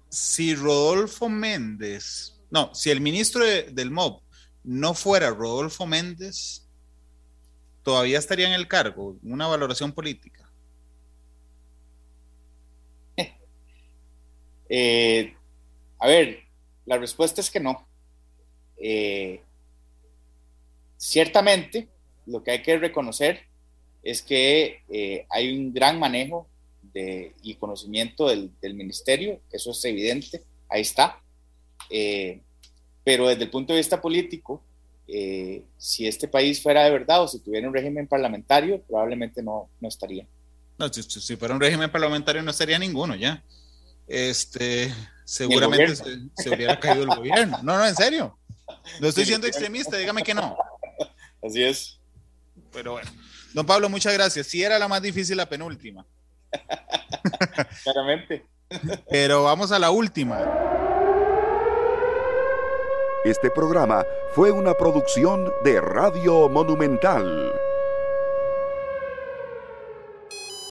si Rodolfo Méndez no, si el ministro de, del MOB no fuera Rodolfo Méndez, todavía estaría en el cargo, una valoración política. Eh, a ver, la respuesta es que no. Eh, ciertamente, lo que hay que reconocer es que eh, hay un gran manejo de, y conocimiento del, del, ministerio, eso es evidente, ahí está. Eh, pero desde el punto de vista político, eh, si este país fuera de verdad o si tuviera un régimen parlamentario, probablemente no, no estaría. No, si, si, fuera un régimen parlamentario no estaría ninguno ya. Este, seguramente se, se, hubiera caído el gobierno. No, no, en serio. No estoy siendo extremista, dígame que no. Así es. Pero bueno. Don Pablo, muchas gracias. Sí era la más difícil la penúltima. Claramente. Pero vamos a la última. Este programa fue una producción de Radio Monumental.